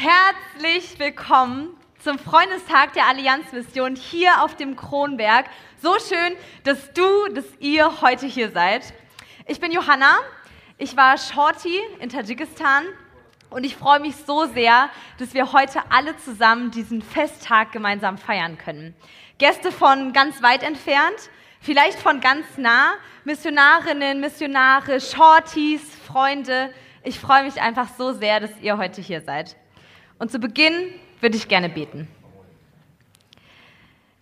Herzlich willkommen zum Freundestag der Allianzmission hier auf dem Kronberg. So schön, dass du, dass ihr heute hier seid. Ich bin Johanna, ich war Shorty in Tadschikistan und ich freue mich so sehr, dass wir heute alle zusammen diesen Festtag gemeinsam feiern können. Gäste von ganz weit entfernt, vielleicht von ganz nah, Missionarinnen, Missionare, Shorties, Freunde. Ich freue mich einfach so sehr, dass ihr heute hier seid. Und zu Beginn würde ich gerne beten.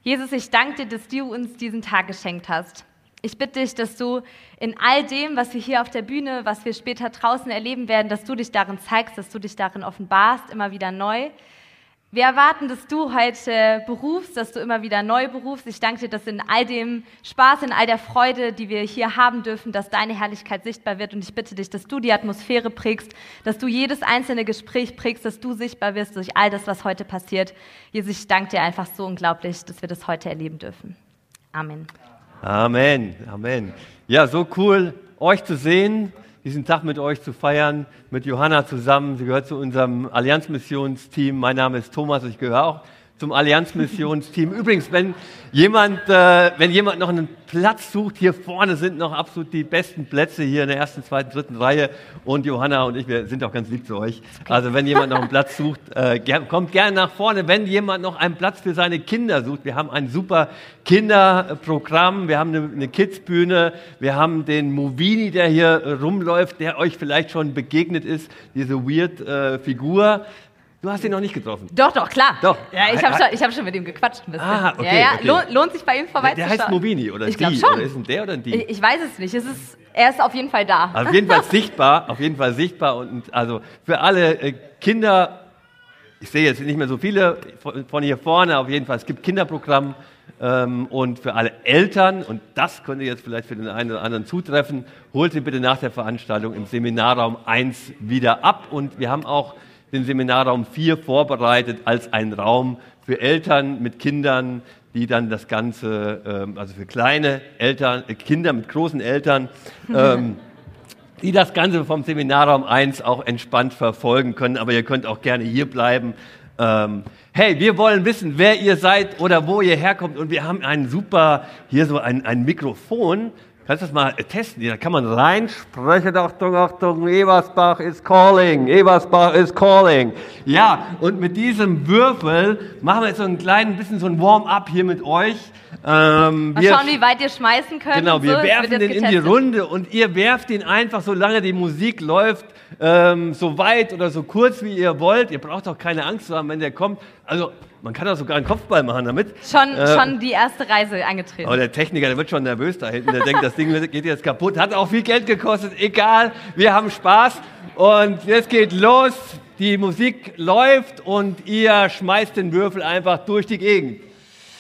Jesus, ich danke dir, dass du uns diesen Tag geschenkt hast. Ich bitte dich, dass du in all dem, was wir hier auf der Bühne, was wir später draußen erleben werden, dass du dich darin zeigst, dass du dich darin offenbarst, immer wieder neu. Wir erwarten, dass du heute berufst, dass du immer wieder neu berufst. Ich danke dir, dass in all dem Spaß, in all der Freude, die wir hier haben dürfen, dass deine Herrlichkeit sichtbar wird. Und ich bitte dich, dass du die Atmosphäre prägst, dass du jedes einzelne Gespräch prägst, dass du sichtbar wirst durch all das, was heute passiert. Jesus, ich danke dir einfach so unglaublich, dass wir das heute erleben dürfen. Amen. Amen. Amen. Ja, so cool, euch zu sehen diesen Tag mit euch zu feiern, mit Johanna zusammen. Sie gehört zu unserem Allianzmissionsteam. Mein Name ist Thomas, ich gehöre auch zum Allianzmissionsteam. Übrigens, wenn jemand, äh, wenn jemand noch einen Platz sucht, hier vorne sind noch absolut die besten Plätze hier in der ersten, zweiten, dritten Reihe. Und Johanna und ich, wir sind auch ganz lieb zu euch. Also wenn jemand noch einen Platz sucht, äh, kommt gerne nach vorne. Wenn jemand noch einen Platz für seine Kinder sucht, wir haben ein super Kinderprogramm, wir haben eine, eine Kidsbühne, wir haben den Movini, der hier rumläuft, der euch vielleicht schon begegnet ist, diese weird äh, Figur. Du hast ihn noch nicht getroffen. Doch, doch, klar. Doch. Ja, ich habe schon, hab schon mit ihm gequatscht ein bisschen. Ah, okay, ja, ja. okay. Lohnt, lohnt sich bei ihm vorbeizuschauen. Der heißt Mobini oder ich die? schon. Oder ist ein der oder die? Ich, ich weiß es nicht. Es ist, er ist auf jeden Fall da. Auf jeden Fall sichtbar, auf jeden Fall sichtbar und also für alle äh, Kinder, ich sehe jetzt nicht mehr so viele von hier vorne, auf jeden Fall, es gibt Kinderprogramm ähm, und für alle Eltern, und das könnte jetzt vielleicht für den einen oder anderen zutreffen, holt sie bitte nach der Veranstaltung im Seminarraum 1 wieder ab und wir haben auch den Seminarraum 4 vorbereitet als ein Raum für Eltern mit Kindern, die dann das Ganze, ähm, also für kleine Eltern, äh, Kinder mit großen Eltern, ähm, die das Ganze vom Seminarraum 1 auch entspannt verfolgen können. Aber ihr könnt auch gerne hier bleiben. Ähm, hey, wir wollen wissen, wer ihr seid oder wo ihr herkommt. Und wir haben ein super, hier so ein, ein Mikrofon. Kannst du das mal testen? Da kann man reinsprechen. Achtung, Achtung, Eversbach is calling. Eversbach is calling. Ja, und mit diesem Würfel machen wir jetzt so ein kleines bisschen so ein Warm-up hier mit euch. Ähm, mal schauen, wie weit ihr schmeißen könnt. Genau, wir so. werfen den getestet. in die Runde und ihr werft ihn einfach, solange die Musik läuft, ähm, so weit oder so kurz wie ihr wollt. Ihr braucht auch keine Angst zu haben, wenn der kommt. Also man kann auch sogar einen Kopfball machen damit. Schon, äh, schon die erste Reise angetreten. Aber der Techniker, der wird schon nervös da hinten. Der denkt, das Ding geht jetzt kaputt. Hat auch viel Geld gekostet. Egal, wir haben Spaß. Und jetzt geht los. Die Musik läuft und ihr schmeißt den Würfel einfach durch die Gegend.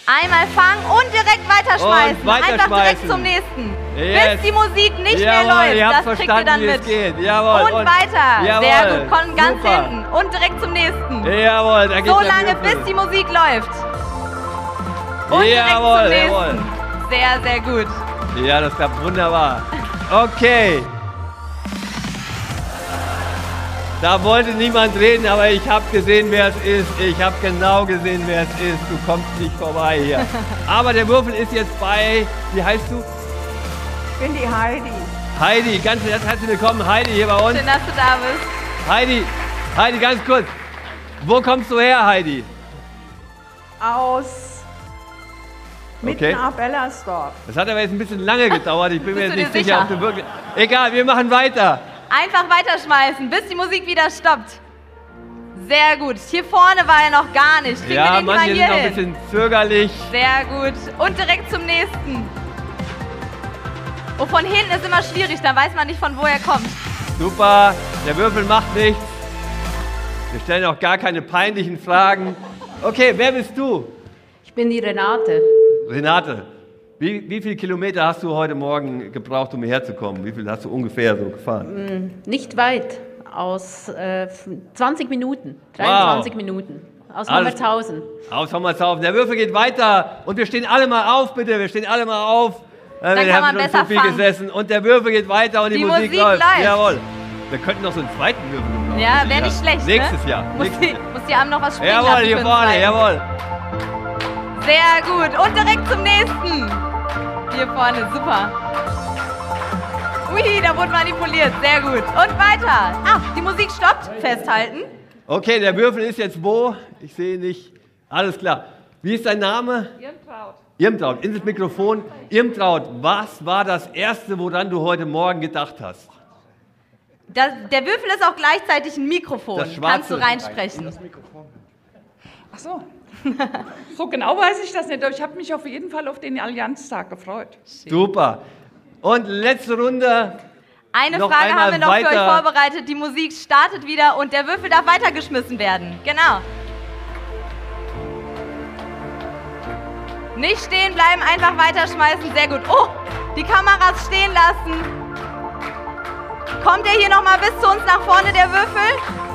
Einmal fangen und direkt weiterschmeißen. Und weiterschmeißen. Einfach direkt zum nächsten. Yes. Bis die Musik nicht Jawohl, mehr läuft. Das kriegt ihr dann mit. Jawohl. Und, und weiter. Jawohl. Sehr gut. Kommen ganz Super. hinten. Und direkt zum nächsten. Jawohl, da geht So lange, bis die Musik läuft. Und Jawohl, direkt zum jawohl. nächsten. Sehr, sehr gut. Ja, das klappt wunderbar. Okay. Da wollte niemand reden, aber ich habe gesehen, wer es ist. Ich habe genau gesehen, wer es ist. Du kommst nicht vorbei hier. Aber der Würfel ist jetzt bei, wie heißt du? Ich bin die Heidi. Heidi, ganz herzlich willkommen, Heidi hier bei uns. Schön, dass du da bist. Heidi, Heidi, ganz kurz. Wo kommst du her, Heidi? Aus mitten Okay. ab Ellersdorf. Das hat aber jetzt ein bisschen lange gedauert. Ich bin mir jetzt nicht sicher, sicher? ob du wirklich. Egal, wir machen weiter. Einfach weiterschmeißen, bis die Musik wieder stoppt. Sehr gut. Hier vorne war er noch gar nicht. Kriegen wir Ja, den mal manche hier sind noch ein bisschen zögerlich. Sehr gut. Und direkt zum nächsten. Oh, von hinten ist immer schwierig, da weiß man nicht, von wo er kommt. Super, der Würfel macht nichts. Wir stellen auch gar keine peinlichen Fragen. Okay, wer bist du? Ich bin die Renate. Renate, wie, wie viele Kilometer hast du heute Morgen gebraucht, um hierher zu kommen? Wie viel hast du ungefähr so gefahren? Nicht weit. Aus äh, 20 Minuten. 23 Minuten. Aus Hammershausen. Aus Hommershausen. Der Würfel geht weiter und wir stehen alle mal auf, bitte. Wir stehen alle mal auf. Äh, wir kann haben man schon besser zu viel fangen. gesessen und der Würfel geht weiter und die, Die Musik, Musik läuft. läuft. Jawohl. Wir könnten noch so einen zweiten Würfel gebrauchen. Ja, wäre nicht schlecht. Nächstes ne? Jahr. Muss Nächstes Jahr. muss die Abend noch was springen Jawohl, hier vorne, jawohl. Sehr gut. Und direkt zum nächsten. Hier vorne, super. Ui, da wurde manipuliert. Sehr gut. Und weiter. Ah, die Musik stoppt. Festhalten. Okay, der Würfel ist jetzt wo? Ich sehe nicht. Alles klar. Wie ist dein Name? Irmtraut. Irmtraut, in das Mikrofon. Irmtraut, was war das Erste, woran du heute Morgen gedacht hast? Das, der Würfel ist auch gleichzeitig ein Mikrofon. Das schwarze- Kannst du reinsprechen. Ach so. So genau weiß ich das nicht, aber ich habe mich auf jeden Fall auf den Allianztag gefreut. Super. Und letzte Runde. Eine Noch Frage haben wir noch für euch weiter. vorbereitet. Die Musik startet wieder und der Würfel darf weitergeschmissen werden. Genau. Nicht stehen bleiben, einfach weiterschmeißen. Sehr gut. Oh, die Kameras stehen lassen. Kommt er hier nochmal bis zu uns nach vorne, der Würfel?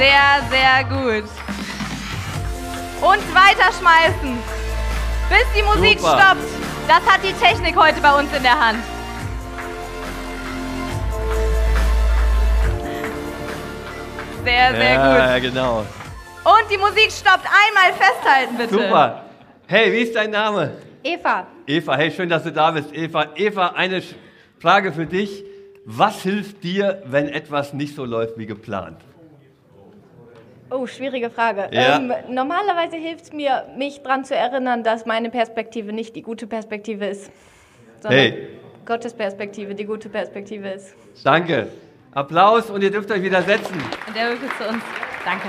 Sehr, sehr gut. Und weiterschmeißen. Bis die Musik Super. stoppt. Das hat die Technik heute bei uns in der Hand. Sehr, sehr ja, gut. genau. Und die Musik stoppt. Einmal festhalten, bitte. Super. Hey, wie ist dein Name? Eva, Eva, hey, schön, dass du da bist. Eva, Eva, eine Frage für dich. Was hilft dir, wenn etwas nicht so läuft wie geplant? Oh, schwierige Frage. Ja. Ähm, normalerweise hilft es mir, mich daran zu erinnern, dass meine Perspektive nicht die gute Perspektive ist, sondern Hey. Gottes Perspektive die gute Perspektive ist. Danke. Applaus und ihr dürft euch wieder setzen. Und der Würfel zu uns. Danke.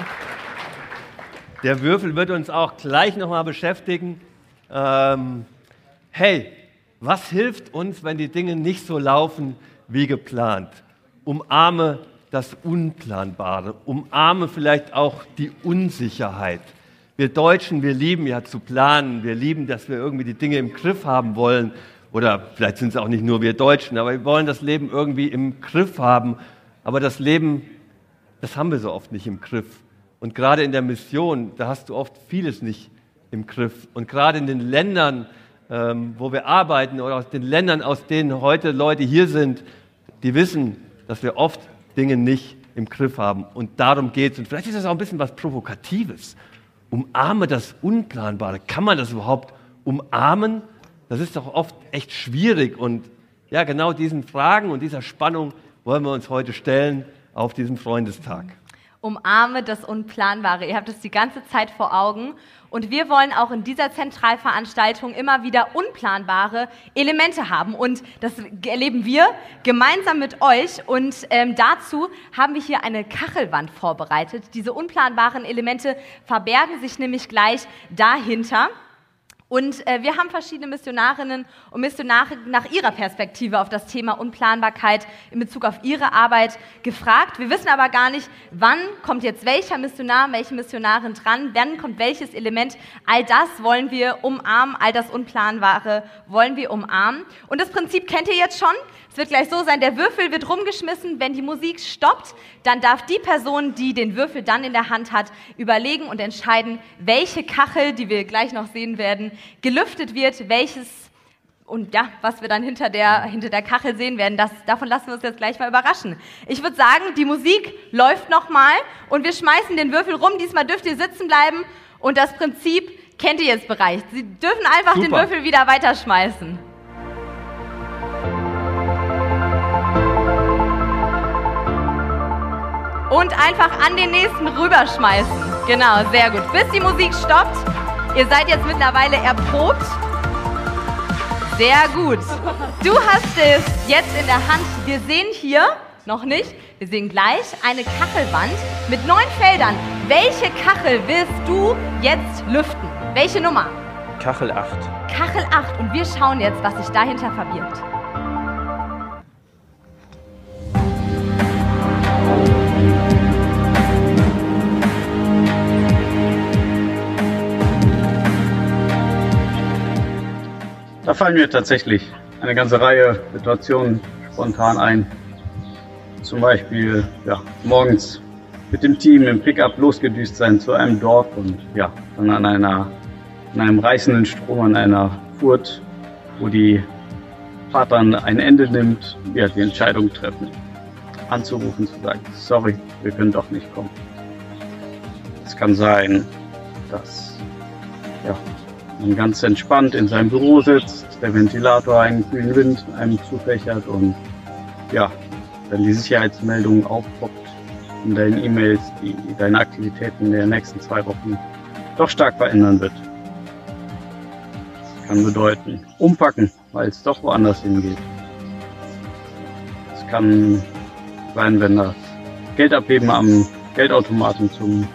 Der Würfel wird uns auch gleich nochmal beschäftigen. Ähm, hey, was hilft uns, wenn die Dinge nicht so laufen wie geplant? Umarme das Unplanbare, umarme vielleicht auch die Unsicherheit. Wir Deutschen, wir lieben ja zu planen, wir lieben, dass wir irgendwie die Dinge im Griff haben wollen. Oder vielleicht sind es auch nicht nur wir Deutschen, aber wir wollen das Leben irgendwie im Griff haben. Aber das Leben das haben wir so oft nicht im Griff. Und gerade in der Mission, da hast du oft vieles nicht im Griff. Und gerade in den Ländern, ähm, wo wir arbeiten oder aus den Ländern, aus denen heute Leute hier sind, die wissen, dass wir oft Dinge nicht im Griff haben. Und darum geht es. Und vielleicht ist das auch ein bisschen was Provokatives. Umarme das Unplanbare. Kann man das überhaupt umarmen? Das ist doch oft echt schwierig. Und ja, genau diesen Fragen und dieser Spannung wollen wir uns heute stellen auf diesem Freundestag. Umarme das Unplanbare. Ihr habt es die ganze Zeit vor Augen. Und wir wollen auch in dieser Zentralveranstaltung immer wieder unplanbare Elemente haben. Und das erleben wir gemeinsam mit euch. Und ähm, dazu haben wir hier eine Kachelwand vorbereitet. Diese unplanbaren Elemente verbergen sich nämlich gleich dahinter. Und äh, wir haben verschiedene Missionarinnen und Missionare nach ihrer Perspektive auf das Thema Unplanbarkeit in Bezug auf ihre Arbeit gefragt. Wir wissen aber gar nicht, wann kommt jetzt welcher Missionar, welche Missionarin dran, wann kommt welches Element. All das wollen wir umarmen, all das Unplanbare wollen wir umarmen. Und das Prinzip kennt ihr jetzt schon. Es wird gleich so sein, der Würfel wird rumgeschmissen. Wenn die Musik stoppt, dann darf die Person, die den Würfel dann in der Hand hat, überlegen und entscheiden, welche Kachel, die wir gleich noch sehen werden, gelüftet wird, welches und ja, was wir dann hinter der, hinter der Kachel sehen werden, das, davon lassen wir uns jetzt gleich mal überraschen. Ich würde sagen, die Musik läuft nochmal und wir schmeißen den Würfel rum. Diesmal dürft ihr sitzen bleiben und das Prinzip kennt ihr jetzt bereits. Sie dürfen einfach den Super. Würfel wieder weiterschmeißen. Und einfach an den nächsten rüberschmeißen. Genau, sehr gut. Bis die Musik stoppt. Ihr seid jetzt mittlerweile erprobt. Sehr gut. Du hast es jetzt in der Hand. Wir sehen hier, noch nicht, wir sehen gleich eine Kachelwand mit neun Feldern. Welche Kachel willst du jetzt lüften? Welche Nummer? Kachel 8. Kachel 8. Und wir schauen jetzt, was sich dahinter verbirgt. Da fallen mir tatsächlich eine ganze Reihe Situationen spontan ein. Zum Beispiel ja, morgens mit dem Team im Pickup losgedüst sein zu einem Dorf und ja, dann an, einer, an einem reißenden Strom, an einer Furt, wo die Vater ein Ende nimmt, ja, die Entscheidung treffen, anzurufen, zu sagen, sorry, wir können doch nicht kommen. Es kann sein, dass ja, man ganz entspannt in seinem Büro sitzt, der Ventilator einen kühlen Wind einem zufächert und ja, dann die Sicherheitsmeldung aufpoppt in deinen E-Mails, die deine Aktivitäten den nächsten zwei Wochen doch stark verändern wird. Das kann bedeuten, umpacken, weil es doch woanders hingeht. Es kann sein, wenn das Geldabheben am Geldautomaten zum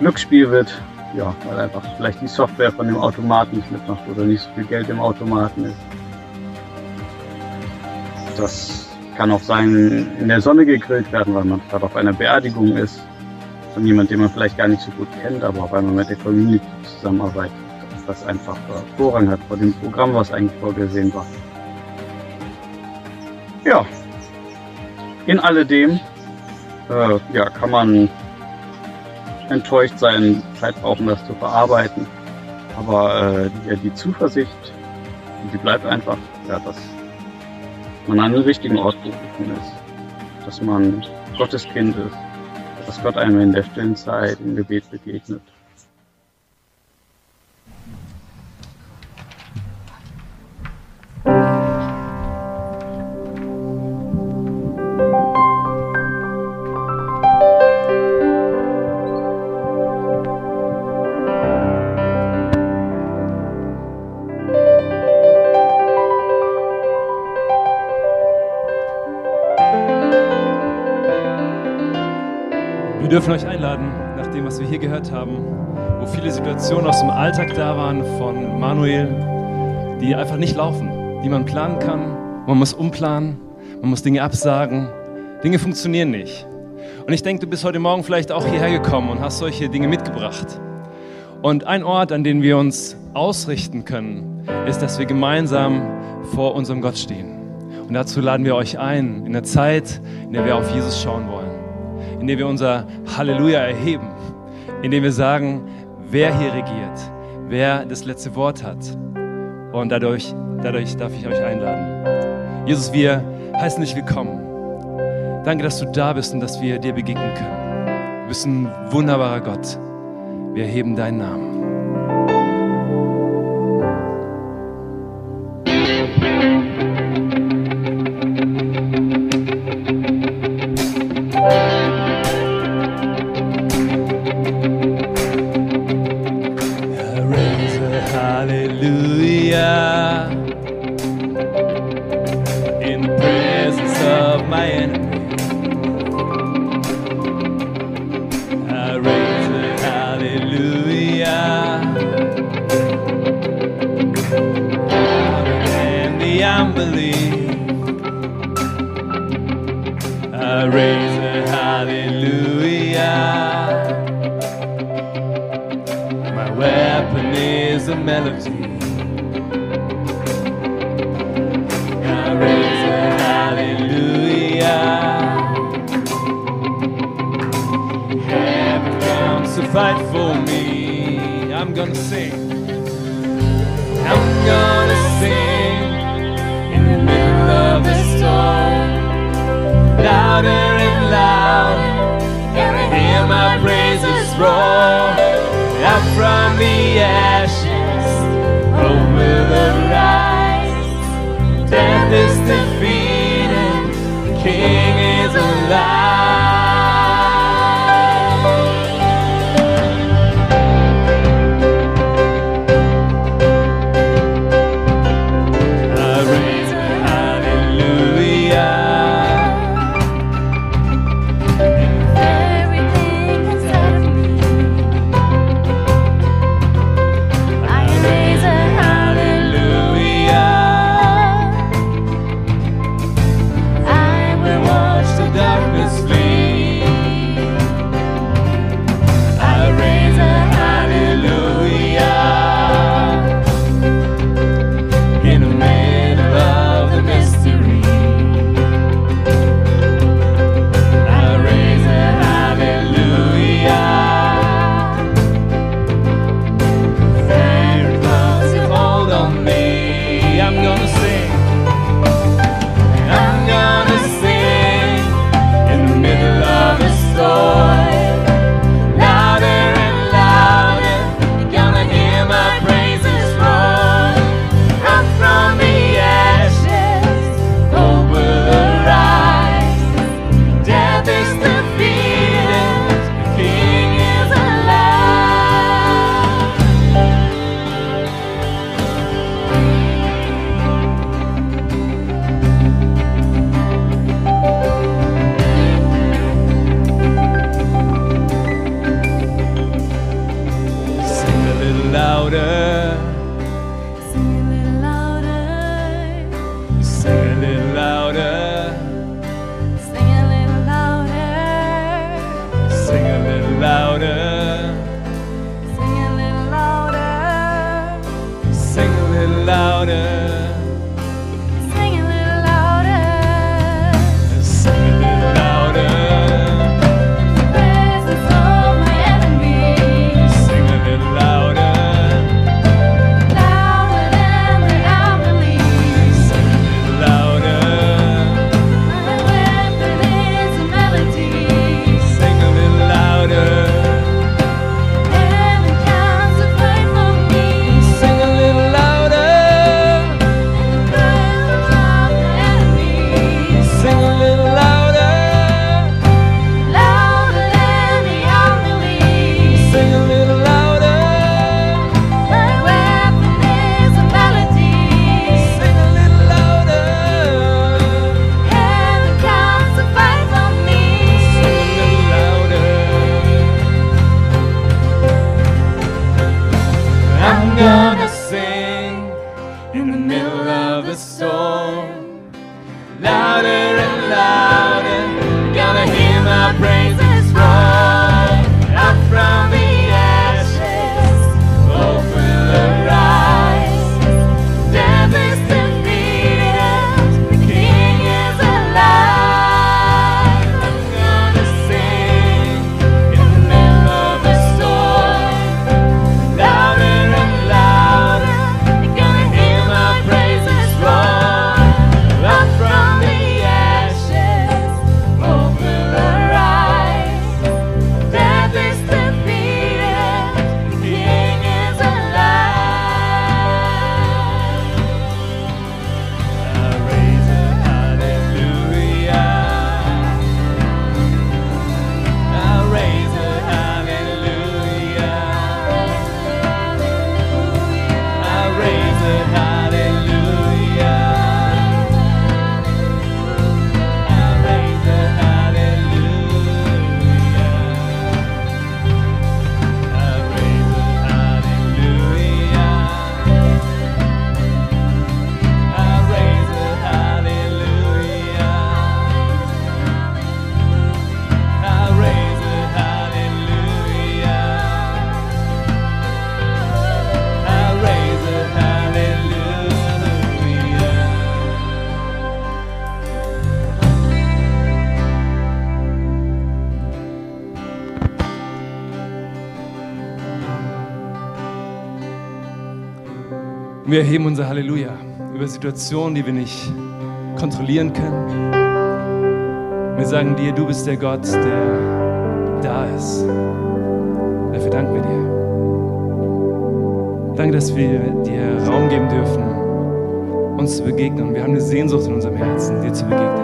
Glücksspiel wird, ja, weil einfach vielleicht die Software von dem Automaten nicht mitmacht oder nicht so viel Geld im Automaten ist. Das kann auch sein, in der Sonne gegrillt werden, weil man gerade auf einer Beerdigung ist von jemandem, den man vielleicht gar nicht so gut kennt, aber weil man mit der Community zusammenarbeitet, dass das einfach Vorrang hat vor dem Programm, was eigentlich vorgesehen war. Ja, in alledem äh, ja, kann man enttäuscht sein, Zeit brauchen, das zu verarbeiten. Aber äh, ja, die Zuversicht, die bleibt einfach, ja, dass man an den richtigen Ort berufen ist, dass man Gottes Kind ist, dass Gott einem in der stillen Zeit im Gebet begegnet. Dürfen euch einladen, nach dem, was wir hier gehört haben, wo viele Situationen aus dem Alltag da waren von Manuel, die einfach nicht laufen, die man planen kann. Man muss umplanen, man muss Dinge absagen. Dinge funktionieren nicht. Und ich denke, du bist heute Morgen vielleicht auch hierher gekommen und hast solche Dinge mitgebracht. Und ein Ort, an den wir uns ausrichten können, ist, dass wir gemeinsam vor unserem Gott stehen. Und dazu laden wir euch ein, in der Zeit, in der wir auf Jesus schauen wollen indem wir unser Halleluja erheben, indem wir sagen, wer hier regiert, wer das letzte Wort hat. Und dadurch, dadurch darf ich euch einladen. Jesus, wir heißen dich willkommen. Danke, dass du da bist und dass wir dir begegnen können. Du bist ein wunderbarer Gott. Wir erheben deinen Namen. Wir erheben unser Halleluja über Situationen, die wir nicht kontrollieren können. Wir sagen dir, du bist der Gott, der da ist. Dafür danken wir dir. Danke, dass wir dir Raum geben dürfen, uns zu begegnen. Wir haben eine Sehnsucht in unserem Herzen, dir zu begegnen.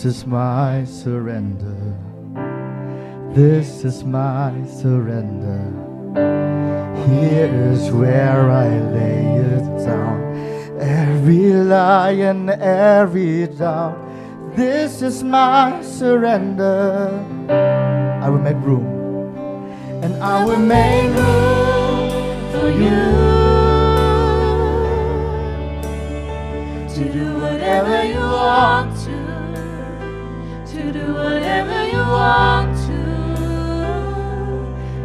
This is my surrender. This is my surrender. Here is where I lay it down, every lie and every doubt. This is my surrender. I will make room and I will make room for you to do whatever you want to, to do whatever you want to,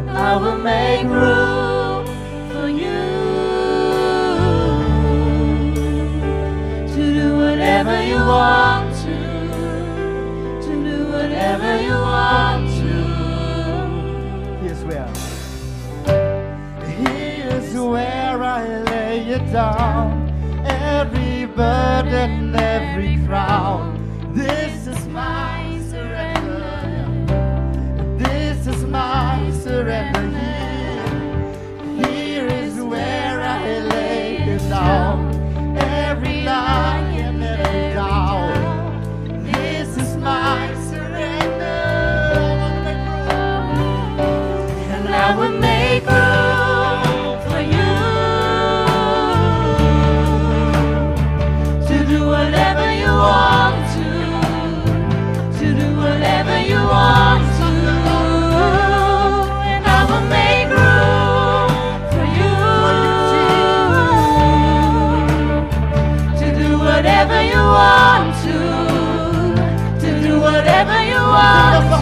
I will make room for you to do whatever you want to, to do whatever you want to. Here's where. Here's where I lay it down. Every burden, every crown. This surrender. Oh.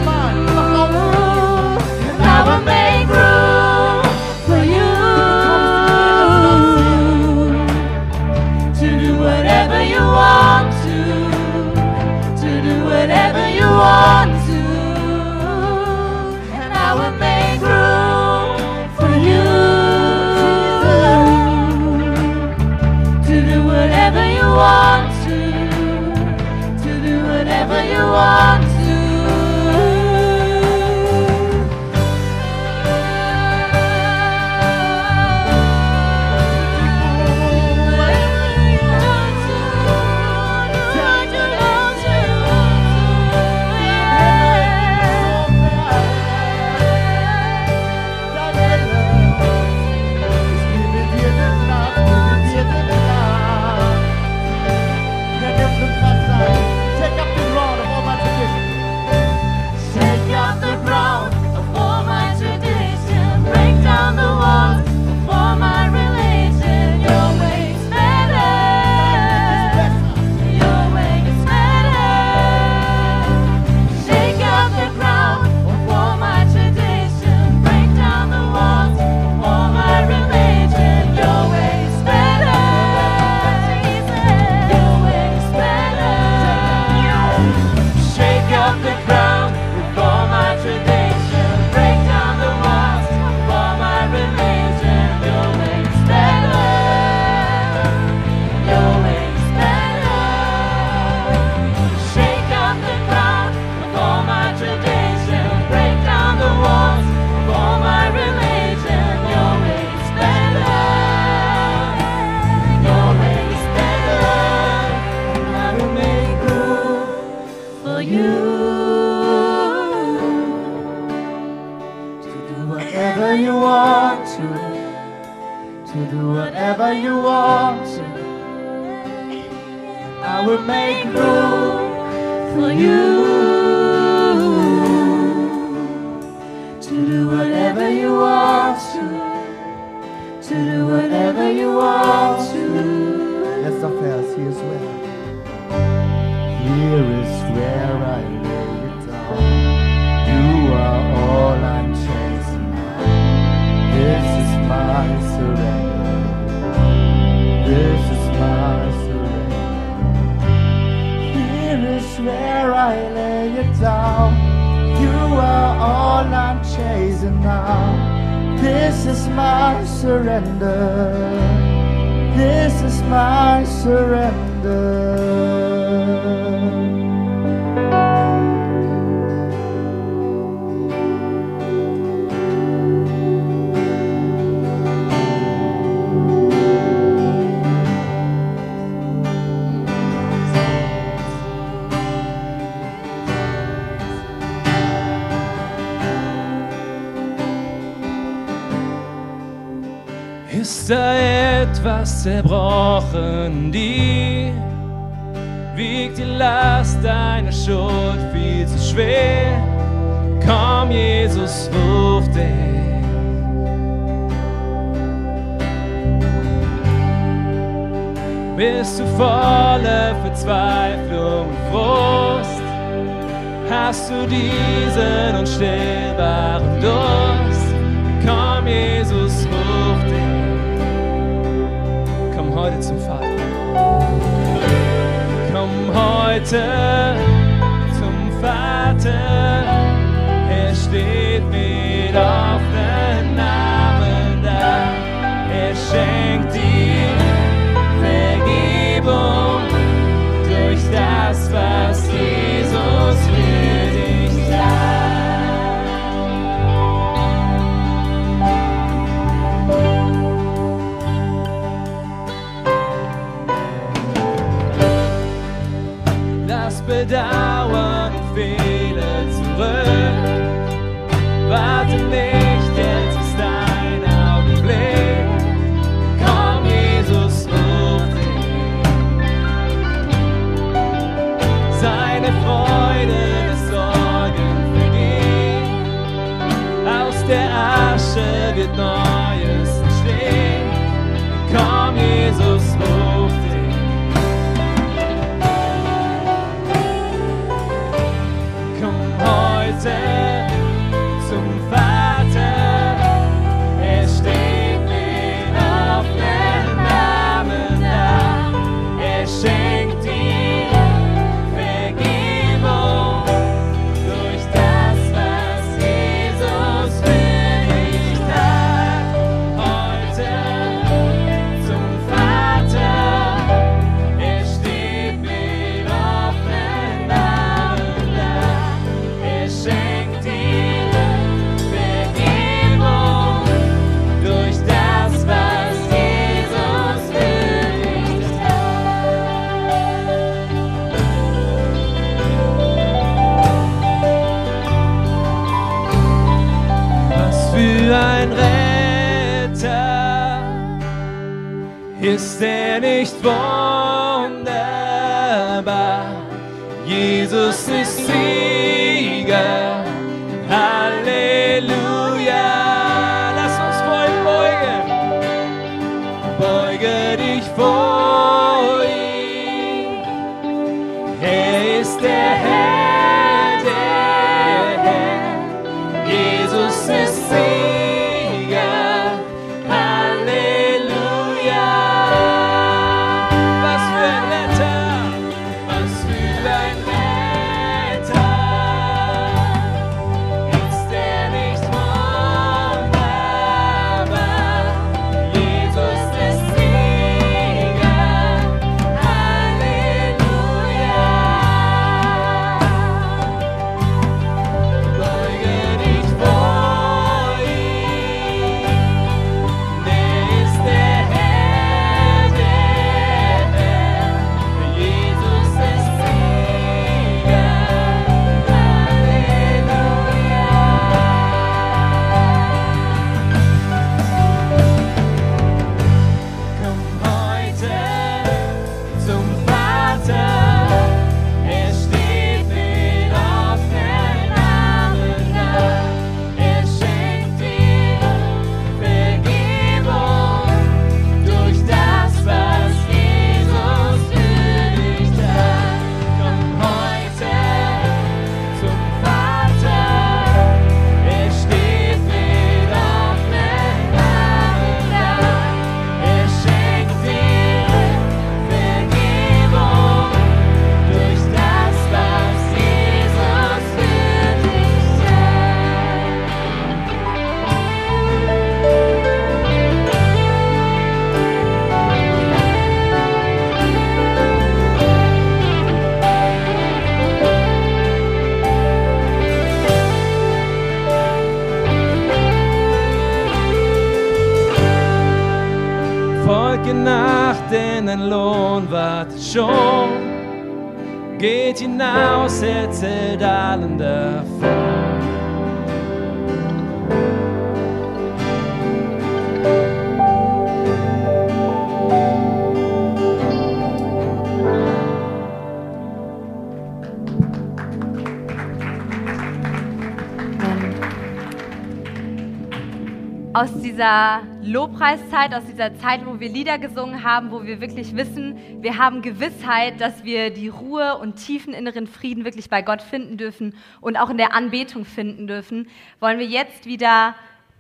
Dieser Lobpreiszeit, aus dieser Zeit, wo wir Lieder gesungen haben, wo wir wirklich wissen, wir haben Gewissheit, dass wir die Ruhe und tiefen inneren Frieden wirklich bei Gott finden dürfen und auch in der Anbetung finden dürfen, wollen wir jetzt wieder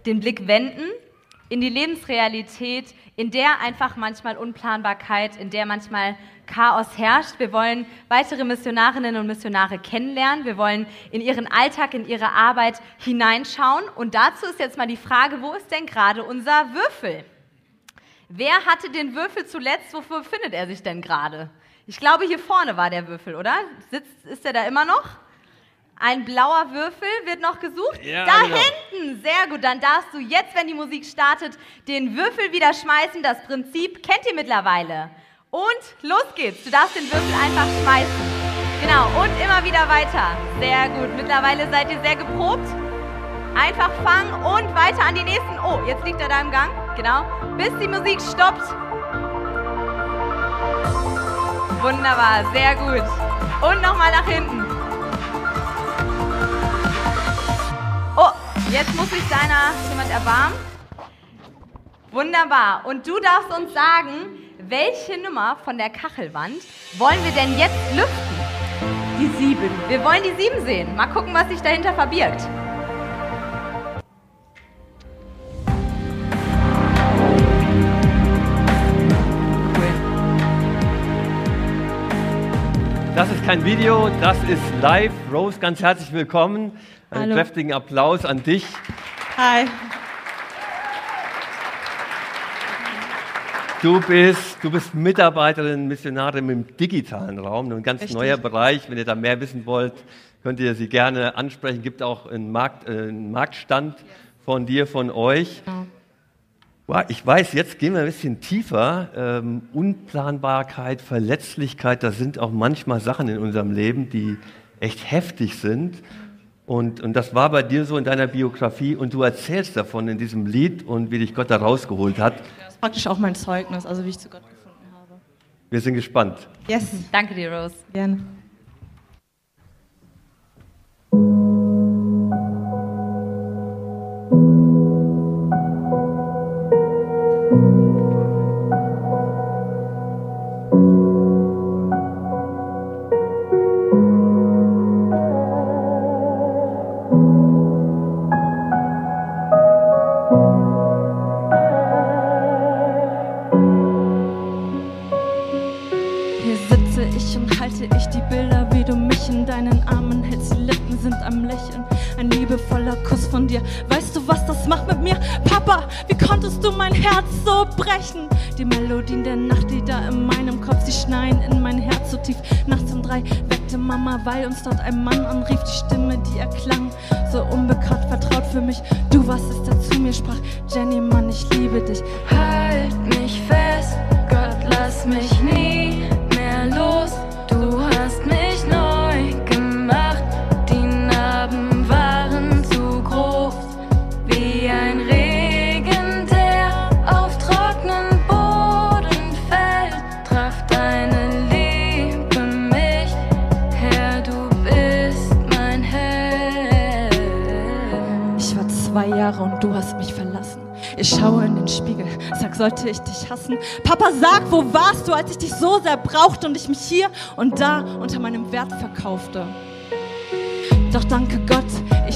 den Blick wenden in die Lebensrealität, in der einfach manchmal Unplanbarkeit, in der manchmal Chaos herrscht. Wir wollen weitere Missionarinnen und Missionare kennenlernen. Wir wollen in ihren Alltag, in ihre Arbeit hineinschauen. Und dazu ist jetzt mal die Frage, wo ist denn gerade unser Würfel? Wer hatte den Würfel zuletzt? Wofür befindet er sich denn gerade? Ich glaube, hier vorne war der Würfel, oder? Sitzt, ist er da immer noch? Ein blauer Würfel wird noch gesucht. Ja, da genau. hinten, sehr gut. Dann darfst du jetzt, wenn die Musik startet, den Würfel wieder schmeißen. Das Prinzip kennt ihr mittlerweile. Und los geht's. Du darfst den Würfel einfach schmeißen. Genau, und immer wieder weiter. Sehr gut. Mittlerweile seid ihr sehr geprobt. Einfach fangen und weiter an die nächsten. Oh, jetzt liegt er da im Gang. Genau. Bis die Musik stoppt. Wunderbar, sehr gut. Und nochmal nach hinten. Jetzt muss sich deiner jemand erbarmen. Wunderbar. Und du darfst uns sagen, welche Nummer von der Kachelwand wollen wir denn jetzt lüften? Die sieben. Wir wollen die sieben sehen. Mal gucken, was sich dahinter verbirgt. Das ist kein Video, das ist live. Rose, ganz herzlich willkommen. Einen Hallo. kräftigen Applaus an dich. Hi. Du bist, du bist Mitarbeiterin, Missionarin im digitalen Raum, ein ganz Richtig. neuer Bereich. Wenn ihr da mehr wissen wollt, könnt ihr sie gerne ansprechen. Gibt auch einen, Markt, äh, einen Marktstand von dir, von euch. Genau. Wow, Ich weiß, jetzt gehen wir ein bisschen tiefer. Ähm, Unplanbarkeit, Verletzlichkeit, das sind auch manchmal Sachen in unserem Leben, die echt heftig sind. Und, und das war bei dir so in deiner Biografie und du erzählst davon in diesem Lied und wie dich Gott da rausgeholt hat. Das ist praktisch auch mein Zeugnis, also wie ich zu Gott gefunden habe. Wir sind gespannt. Yes. Danke dir, Rose. Gerne. Ein liebevoller Kuss von dir. Weißt du, was das macht mit mir? Papa, wie konntest du mein Herz so brechen? Die Melodien der Nacht, die da in meinem Kopf, sie schneien in mein Herz so tief. Nachts um drei weckte Mama, weil uns dort ein Mann anrief. Die Stimme, die erklang, so unbekannt, vertraut für mich. Du warst es, der zu mir sprach. Jenny, Mann, ich liebe dich. Halt mich fest, Gott, lass mich nie Jahre und du hast mich verlassen. Ich schaue in den Spiegel, sag, sollte ich dich hassen? Papa, sag, wo warst du, als ich dich so sehr brauchte und ich mich hier und da unter meinem Wert verkaufte? Doch danke Gott,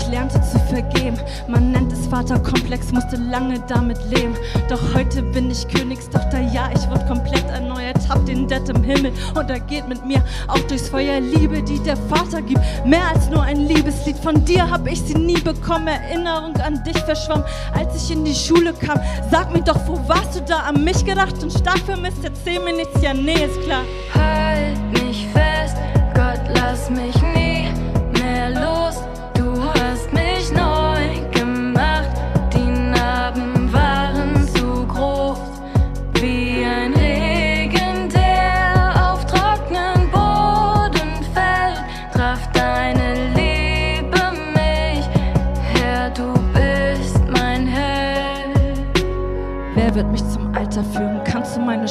ich lernte zu vergeben. Man nennt es Vaterkomplex, musste lange damit leben. Doch heute bin ich Königstochter, ja, ich wurde komplett erneuert. Hab den Dad im Himmel und er geht mit mir auch durchs Feuer. Liebe, die der Vater gibt, mehr als nur ein Liebeslied. Von dir hab ich sie nie bekommen, Erinnerung an dich verschwamm, als ich in die Schule kam. Sag mir doch, wo warst du da? An mich gedacht und stark vermisst, erzähl mir nichts, ja, nee, ist klar. Halt mich fest, Gott, lass mich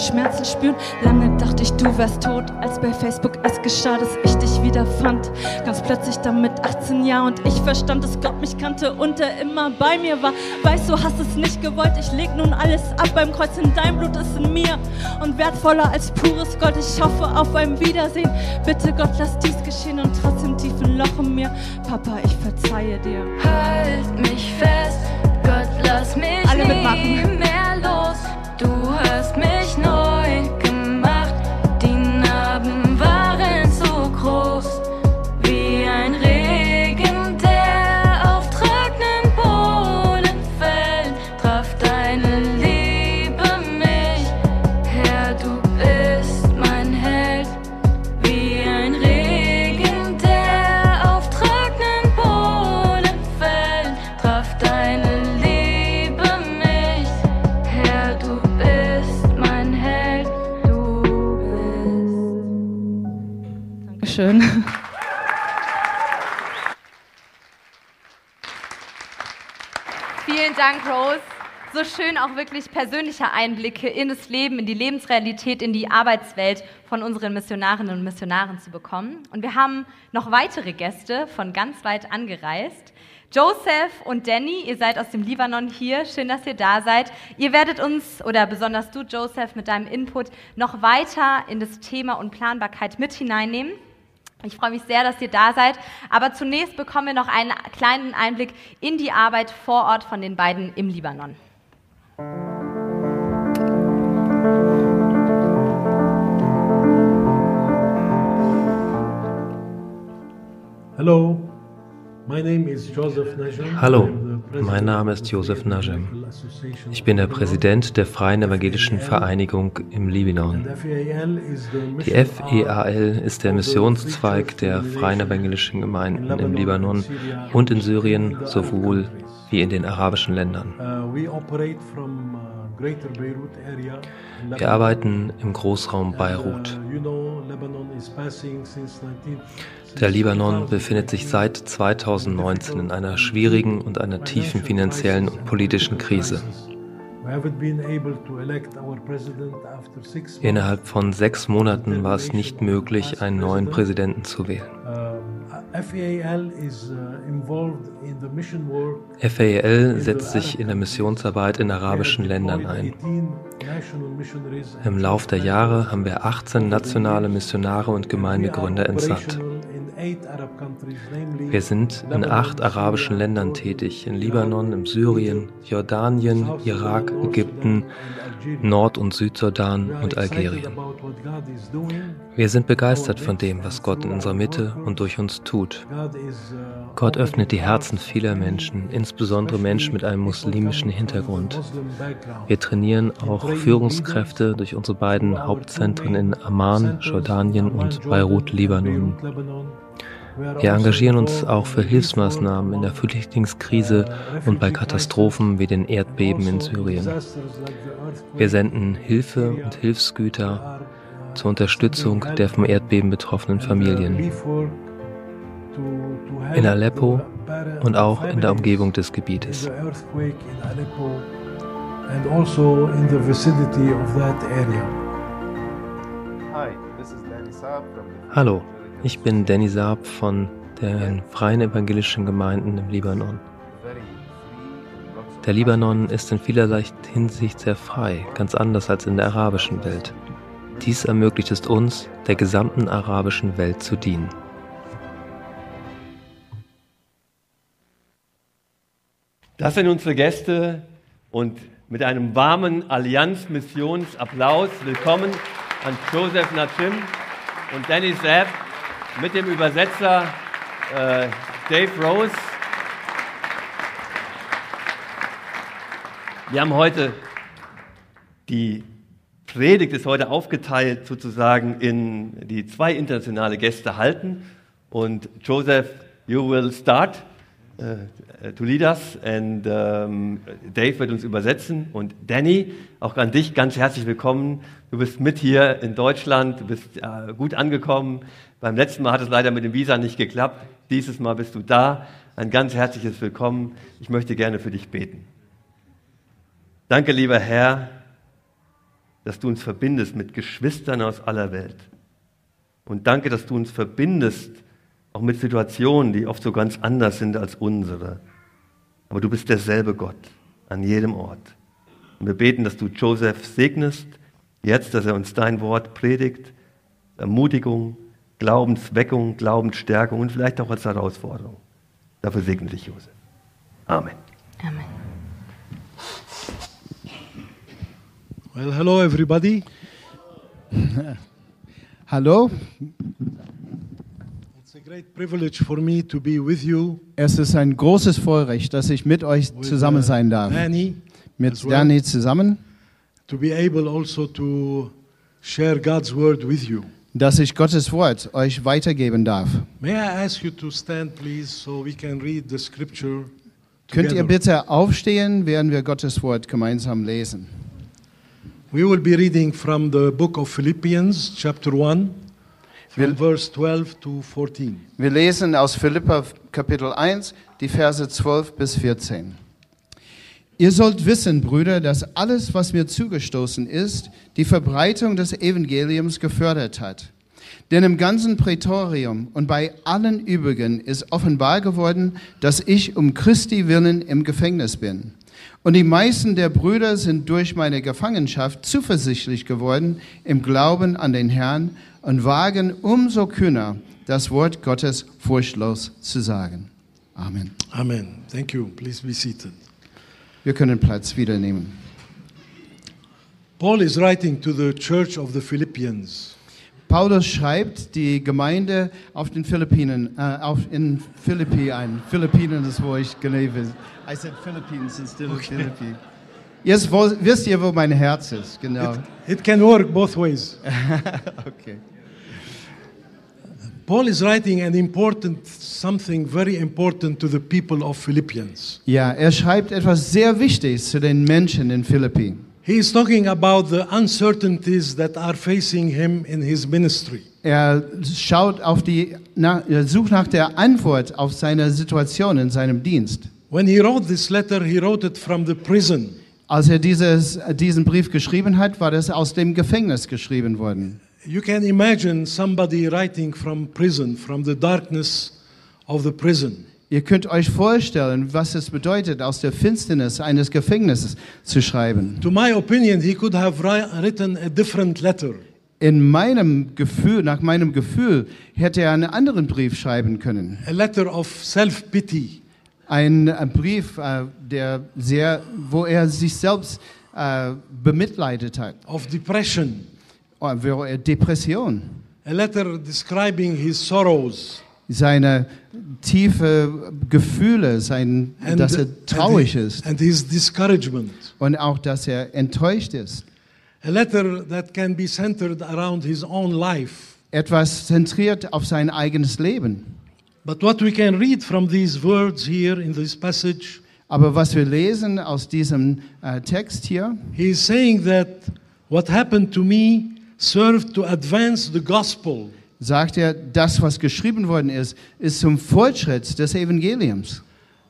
Schmerzen spüren? Lange dachte ich, du wärst tot, als bei Facebook es geschah, dass ich dich wieder fand. Ganz plötzlich dann mit 18 Jahren und ich verstand, dass Gott mich kannte und er immer bei mir war. Weißt du, hast es nicht gewollt, ich leg nun alles ab beim Kreuz in dein Blut ist in mir und wertvoller als pures Gold. Ich hoffe auf ein Wiedersehen. Bitte Gott, lass dies geschehen und trotzdem tiefen Loch in mir. Papa, ich verzeihe dir. Halt mich fest, Gott, lass mich Alle mitmachen. Dank, Rose. So schön auch wirklich persönliche Einblicke in das Leben, in die Lebensrealität, in die Arbeitswelt von unseren Missionarinnen und Missionaren zu bekommen. Und wir haben noch weitere Gäste von ganz weit angereist. Joseph und Danny, ihr seid aus dem Libanon hier. Schön, dass ihr da seid. Ihr werdet uns, oder besonders du, Joseph, mit deinem Input noch weiter in das Thema und Planbarkeit mit hineinnehmen. Ich freue mich sehr, dass ihr da seid. Aber zunächst bekommen wir noch einen kleinen Einblick in die Arbeit vor Ort von den beiden im Libanon. Hello, Hallo, mein Name ist Josef Najem. Ich bin der Präsident der Freien Evangelischen Vereinigung im Libanon. Die FEAL ist der Missionszweig der Freien Evangelischen Gemeinden im Libanon und in Syrien sowohl wie in den arabischen Ländern. Uh, uh, Wir arbeiten im Großraum Beirut. Uh, you know, Lebanon is passing since 19. Der Libanon befindet sich seit 2019 in einer schwierigen und einer tiefen finanziellen und politischen Krise. Innerhalb von sechs Monaten war es nicht möglich, einen neuen Präsidenten zu wählen. Um, FAL uh, setzt sich in der Missionsarbeit in arabischen Ländern ein. 18 national missionaries Im Lauf der Jahre haben wir 18 nationale Missionare und Gemeindegründer entsandt. Wir sind in acht arabischen Ländern tätig, in Libanon, in Syrien, Jordanien, Irak, Ägypten, Nord- und Südsudan und Algerien. Wir sind begeistert von dem, was Gott in unserer Mitte und durch uns tut. Uh, Gott öffnet die Herzen vieler Menschen, insbesondere Menschen mit einem muslimischen Hintergrund. Wir trainieren auch Führungskräfte durch unsere beiden Hauptzentren in Amman, Jordanien und Beirut, Libanon. Wir engagieren uns auch für Hilfsmaßnahmen in der Flüchtlingskrise und bei Katastrophen wie den Erdbeben in Syrien. Wir senden Hilfe und Hilfsgüter zur Unterstützung der vom Erdbeben betroffenen Familien in Aleppo und auch in der Umgebung des Gebietes. also in the vicinity of that area. Hallo, ich bin Danny Saab von den Freien Evangelischen Gemeinden im Libanon. Der Libanon ist in vielerlei Hinsicht sehr frei, ganz anders als in der arabischen Welt. Dies ermöglicht es uns, der gesamten arabischen Welt zu dienen. Das sind unsere Gäste und mit einem warmen Allianz-Missionsapplaus willkommen an Joseph Nachim und Danny Zapp mit dem Übersetzer äh, Dave Rose. Wir haben heute die Predigt ist heute aufgeteilt sozusagen in die zwei internationale Gäste halten und Joseph, you will start uh, to lead us and um, Dave wird uns übersetzen und Danny, auch an dich ganz herzlich willkommen. Du bist mit hier in Deutschland, du bist uh, gut angekommen. Beim letzten Mal hat es leider mit dem Visa nicht geklappt. Dieses Mal bist du da. Ein ganz herzliches Willkommen. Ich möchte gerne für dich beten. Danke, lieber Herr, dass du uns verbindest mit Geschwistern aus aller Welt. Und danke, dass du uns verbindest, auch mit Situationen, die oft so ganz anders sind als unsere. Aber du bist derselbe Gott an jedem Ort. Und wir beten, dass du Joseph segnest, jetzt, dass er uns dein Wort predigt, Ermutigung, Glaubensweckung, Glaubensstärkung und vielleicht auch als Herausforderung. Dafür segne dich, Josef. Amen. Amen. Well, hello everybody. Hallo, It's a great privilege for me to be with you, es ist ein großes Vorrecht, dass ich mit euch zusammen sein darf. Danny, Mit. Danny zusammen, to be able also to share God's word with you. Dass ich Gottes Wort euch weitergeben darf. May I ask you to stand, please, so we can read the scripture Könnt ihr bitte aufstehen, während wir Gottes Wort gemeinsam lesen? We will be reading from the book of Philippians, chapter 1, from verse 12 to 14. Wir lesen aus Philippa Kapitel 1, die Verse 12 bis 14. Ihr sollt wissen, Brüder, dass alles, was mir zugestoßen ist, die Verbreitung des Evangeliums gefördert hat. Denn im ganzen Prätorium und bei allen übrigen ist offenbar geworden, dass ich um Christi willen im Gefängnis bin. Und die meisten der Brüder sind durch meine Gefangenschaft zuversichtlich geworden im Glauben an den Herrn und wagen umso kühner, das Wort Gottes furchtlos zu sagen. Amen. Amen. Thank you. Please be seated. Wir können Platz wieder nehmen. Paul is writing to the church of the Philippians. Paulus schreibt die Gemeinde auf den Philippinen, äh, auf in Philippi ein. Philippinen ist, wo ich gelebt bin. I said Philippines instead of Philippi. Jetzt wisst ihr, wo mein Herz ist, genau. It can work both ways. okay. Paul is writing an important something very important to the people of Philippians. Ja, er schreibt etwas sehr Wichtiges zu den Menschen in Philippi. He is talking about the uncertainties that are facing him in his ministry. Er schaut auf die, na, er sucht nach der Antwort auf seine Situation in seinem Dienst. When he wrote this letter, he wrote it from the prison. Als er dieses, diesen Brief geschrieben hat, war das aus dem Gefängnis geschrieben worden. You can imagine somebody writing from prison, from the darkness of the prison. Ihr könnt euch vorstellen, was es bedeutet, aus der Finsternis eines Gefängnisses zu schreiben. To my opinion, he could have ri- written a different letter. In meinem Gefühl, nach meinem Gefühl, hätte er einen anderen Brief schreiben können. A letter of self-pity. Ein äh, Brief, äh, der sehr, wo er sich selbst äh, bemitleidet hat. Of depression. Oh, Depression. A letter describing his sorrows. Seine tiefe Gefühle, sein, And- dass er traurig and ist And his discouragement. und auch, dass er enttäuscht ist. A letter that can be centered around his own life. Etwas zentriert auf sein eigenes Leben. But what we can read from these words here in this passage, Aber was wir lesen aus diesem äh, Text hier, he is saying that what happened to me served to advance the gospel. sagt er, das, was geschrieben worden ist, ist zum Fortschritt des Evangeliums.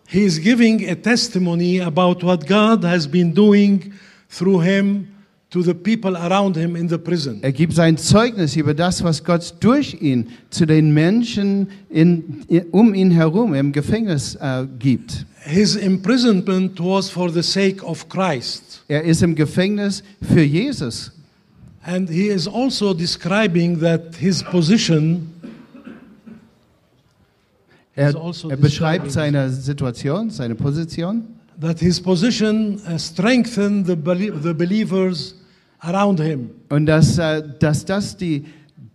He is giving a testimony about what God has been doing through him to the people around him in the prison. Er gibt sein Zeugnis über das, was Gott durch ihn zu den Menschen in, um ihn herum im Gefängnis äh, gibt. His imprisonment was for the sake of Christ. Er ist im Gefängnis für Jesus. And he is also describing that his position Er, er beschreibt seine Situation, seine Position, that his position uh, strengthened the, the believers around him. und dass, äh, dass das die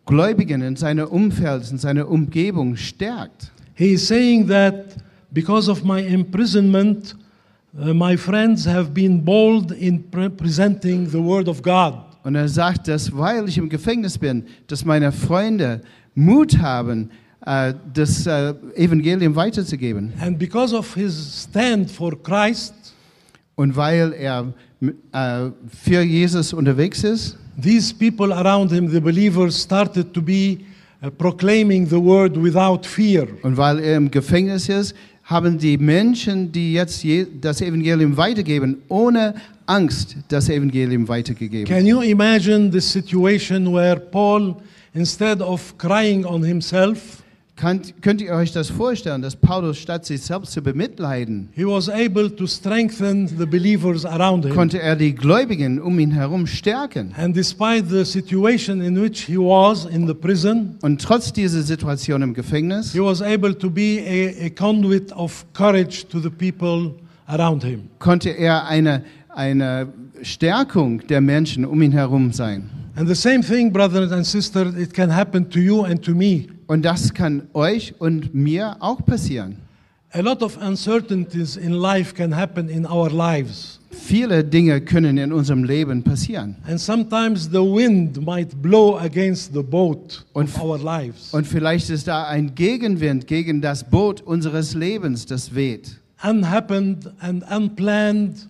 Gläubigen in seinem Umfeld, in seiner Umgebung stärkt. He is saying that because of my imprisonment, uh, my friends have been bold in pre- presenting the word of God. Und er sagt, dass weil ich im Gefängnis bin, dass meine Freunde Mut haben, äh, das äh, Evangelium weiterzugeben. And because of his stand for Christ, Und weil er äh, für Jesus unterwegs ist, these people around him, the believers, started to be uh, proclaiming the word without fear. und weil er im Gefängnis ist, haben die Menschen, die jetzt je, das Evangelium weitergeben, ohne Angst das Evangelium weitergegeben. Can you imagine the situation where Paul, instead of crying on himself, Könnt, könnt ihr euch das vorstellen, dass Paulus statt sich selbst zu bemitleiden, he was able to strengthen the believers around him? konnte er die Gläubigen um ihn herum stärken. And despite the situation in which he was in the prison, Und trotz dieser Situation im Gefängnis he was able to be a, a conduit of courage to the people around him. konnte er eine, eine Stärkung der Menschen um ihn herum sein. And the same thing, brothers and sisters, it can happen to you and to me. Und das kann euch und mir auch passieren. A lot of uncertainties in life can happen in our lives. Viele Dinge können in unserem Leben passieren. And sometimes the wind might blow against the boat of our lives. Und vielleicht ist da ein Gegenwind gegen das Boot unseres Lebens, das weht. Unhappened and unplanned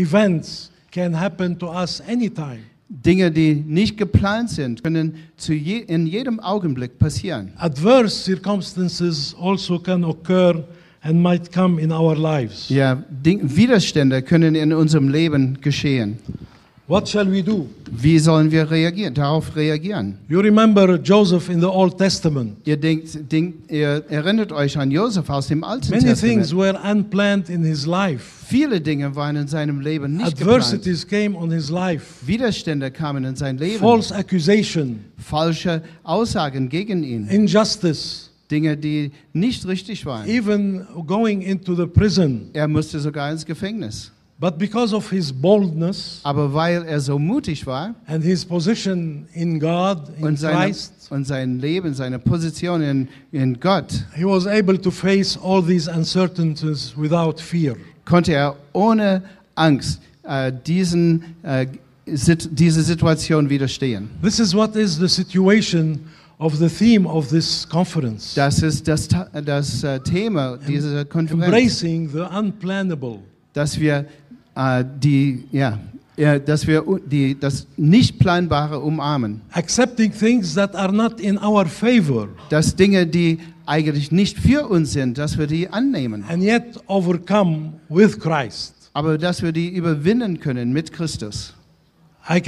events can happen to us anytime. Dinge, die nicht geplant sind, können zu je, in jedem Augenblick passieren. Adverse circumstances also can occur and might come in our lives. Ja, Ding, Widerstände können in unserem Leben geschehen. What shall we do? Wie sollen wir reagieren, darauf reagieren? You remember Joseph in the Old Testament. Ihr, denkt, denkt, ihr erinnert euch an Josef aus dem Alten Many things Testament. were unplanned in his life. Viele Dinge waren in seinem Leben nicht geplant. Adversities came on his life. Widerstände kamen in sein Leben. False accusation, Falsche Aussagen gegen ihn. injustice, Dinge, die nicht richtig waren. even going into the prison. Er musste sogar ins Gefängnis. But because of his boldness Aber weil er so mutig war and his position in God, in und, seine, Christ, und sein Leben, seine Position in, in Gott, he was able to face all these uncertainties without fear. konnte er ohne Angst äh, diesen, äh, sit, diese Situation widerstehen. This is what is the situation of the theme of this conference. Das ist das, das äh, Thema dieser Konferenz, Embracing the unplannable. dass wir die, ja, dass wir die, das Nicht-Planbare umarmen. Accepting things that are not in our favor Dass Dinge, die eigentlich nicht für uns sind, dass wir die annehmen. and yet overcome with Christ. Aber dass wir die überwinden können mit Christus. Ich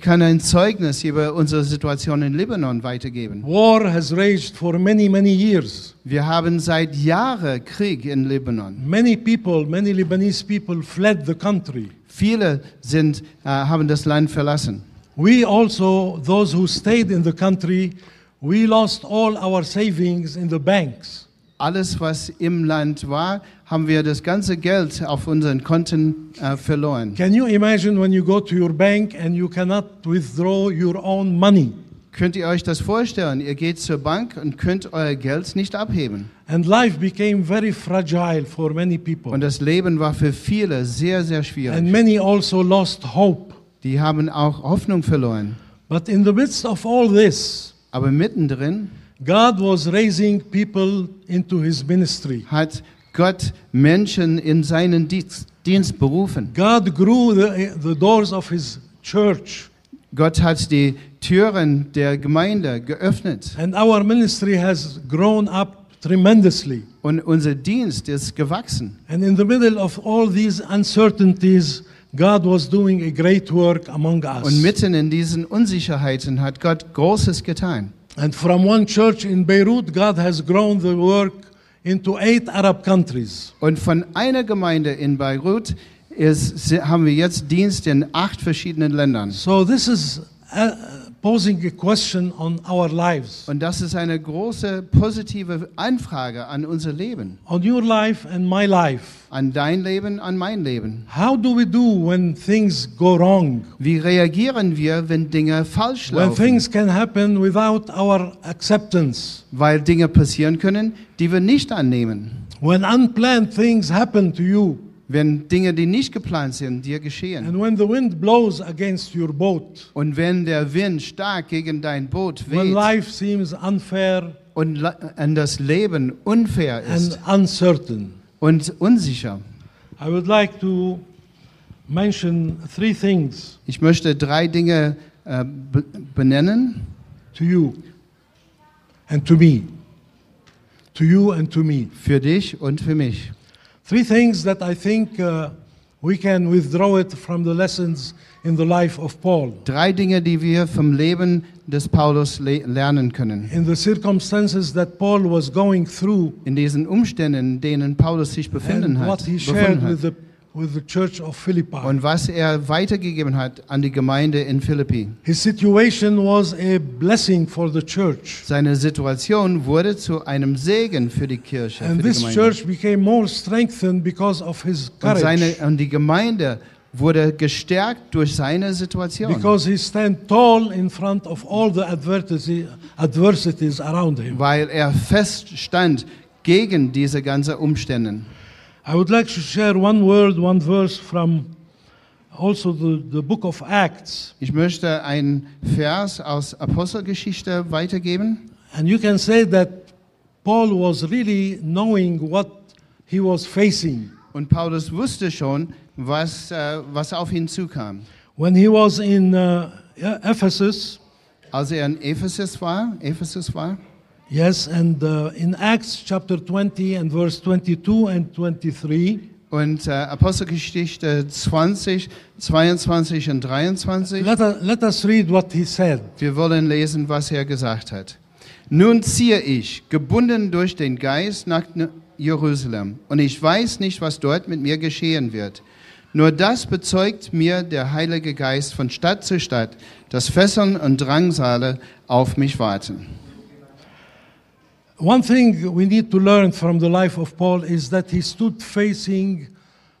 kann ein Zeugnis über unsere Situation in Libanon weitergeben. War has raged for many, many years. Wir haben seit Jahren Krieg in Libanon. Many people, many Lebanese people fled the country. Viele sind, äh, haben das Land verlassen. We also, those who stayed in the country, we lost all our savings in the banks. Alles, was im Land war, haben wir das ganze Geld auf unseren Konten äh, verloren. Can you imagine when you go to your bank and you cannot withdraw your own money? Könnt ihr euch das vorstellen? Ihr geht zur Bank und könnt euer Geld nicht abheben. And life became very fragile for many people. Und das Leben war für viele sehr, sehr And schwierig. many also lost hope. Die haben auch Hoffnung verloren. But in the midst of all this, Aber mittendrin God was raising people into his ministry. hat Gott Menschen in seinen Dienst, Dienst berufen. God grew the, the doors of his church. Gott hat die Türen der Gemeinde geöffnet. And our ministry has grown up tremendously. Und unser Dienst ist gewachsen. And in the middle of all these uncertainties, God was doing a great work among us. Und mitten in diesen Unsicherheiten hat Gott Großes getan. And from one church in Beirut, God has grown the work into eight Arab countries. Und von einer Gemeinde in Beirut ist, haben wir jetzt Dienst in acht verschiedenen Ländern. So this is uh, a question on our lives, Und das ist eine große positive Anfrage an unser Leben, on your life and my life. an dein Leben, an mein Leben. How do we do when things go wrong? Wie reagieren wir, wenn Dinge falsch When laufen? things can happen without our acceptance? Weil Dinge passieren können, die wir nicht annehmen. When unplanned things happen to you? Wenn Dinge, die nicht geplant sind, dir geschehen. And when the wind blows against your boat? Und wenn der Wind stark gegen dein Boot When weht life seems unfair und la- an das Leben unfair ist and uncertain? und unsicher. I would like to mention three things Ich möchte drei Dinge äh, be benennen to you. and to me. To you and to me. Für dich und für mich. Three things that I think uh, we can withdraw it from the lessons in the life of Paul. Drei Dinge, die wir vom Leben des Paulus le lernen können. In the circumstances that Paul was going through In diesen Umständen, denen Paulus sich befinden and hat, what he shared hat. with the, with the church of Philippi. und was er weitergegeben hat an die Gemeinde in Philippi. His situation was a blessing for the church. Seine Situation wurde zu einem Segen für die Kirche, And für die this Gemeinde. church became more strengthened because of his Und, courage. seine, und die Gemeinde wurde gestärkt durch seine Situation. Because he stand tall in front of all the adversity, adversities around him. weil er fest stand gegen diese ganzen Umstände. I would like to share one word, one verse from also the, the book of Acts. Ich möchte einen Vers aus Apostelgeschichte weitergeben. And you can say that Paul was really knowing what he was facing. Und Paulus wusste schon, was, äh, was auf ihn zukam. When he was in uh, Ephesus, Als er in Ephesus war, Ephesus war, yes, and uh, in Acts chapter 20 and verse 22 and 23, und äh, Apostelgeschichte 20, 22 und 23. let, us- let us read what he said. Wir wollen lesen, was er gesagt hat. Nun ziehe ich, gebunden durch den Geist, nach Jerusalem, und ich weiß nicht, was dort mit mir geschehen wird. Nur das bezeugt mir der Heilige Geist von Stadt zu Stadt, dass Fesseln und Drangsale auf mich warten. One thing we need to learn from the life of Paul is that he stood facing,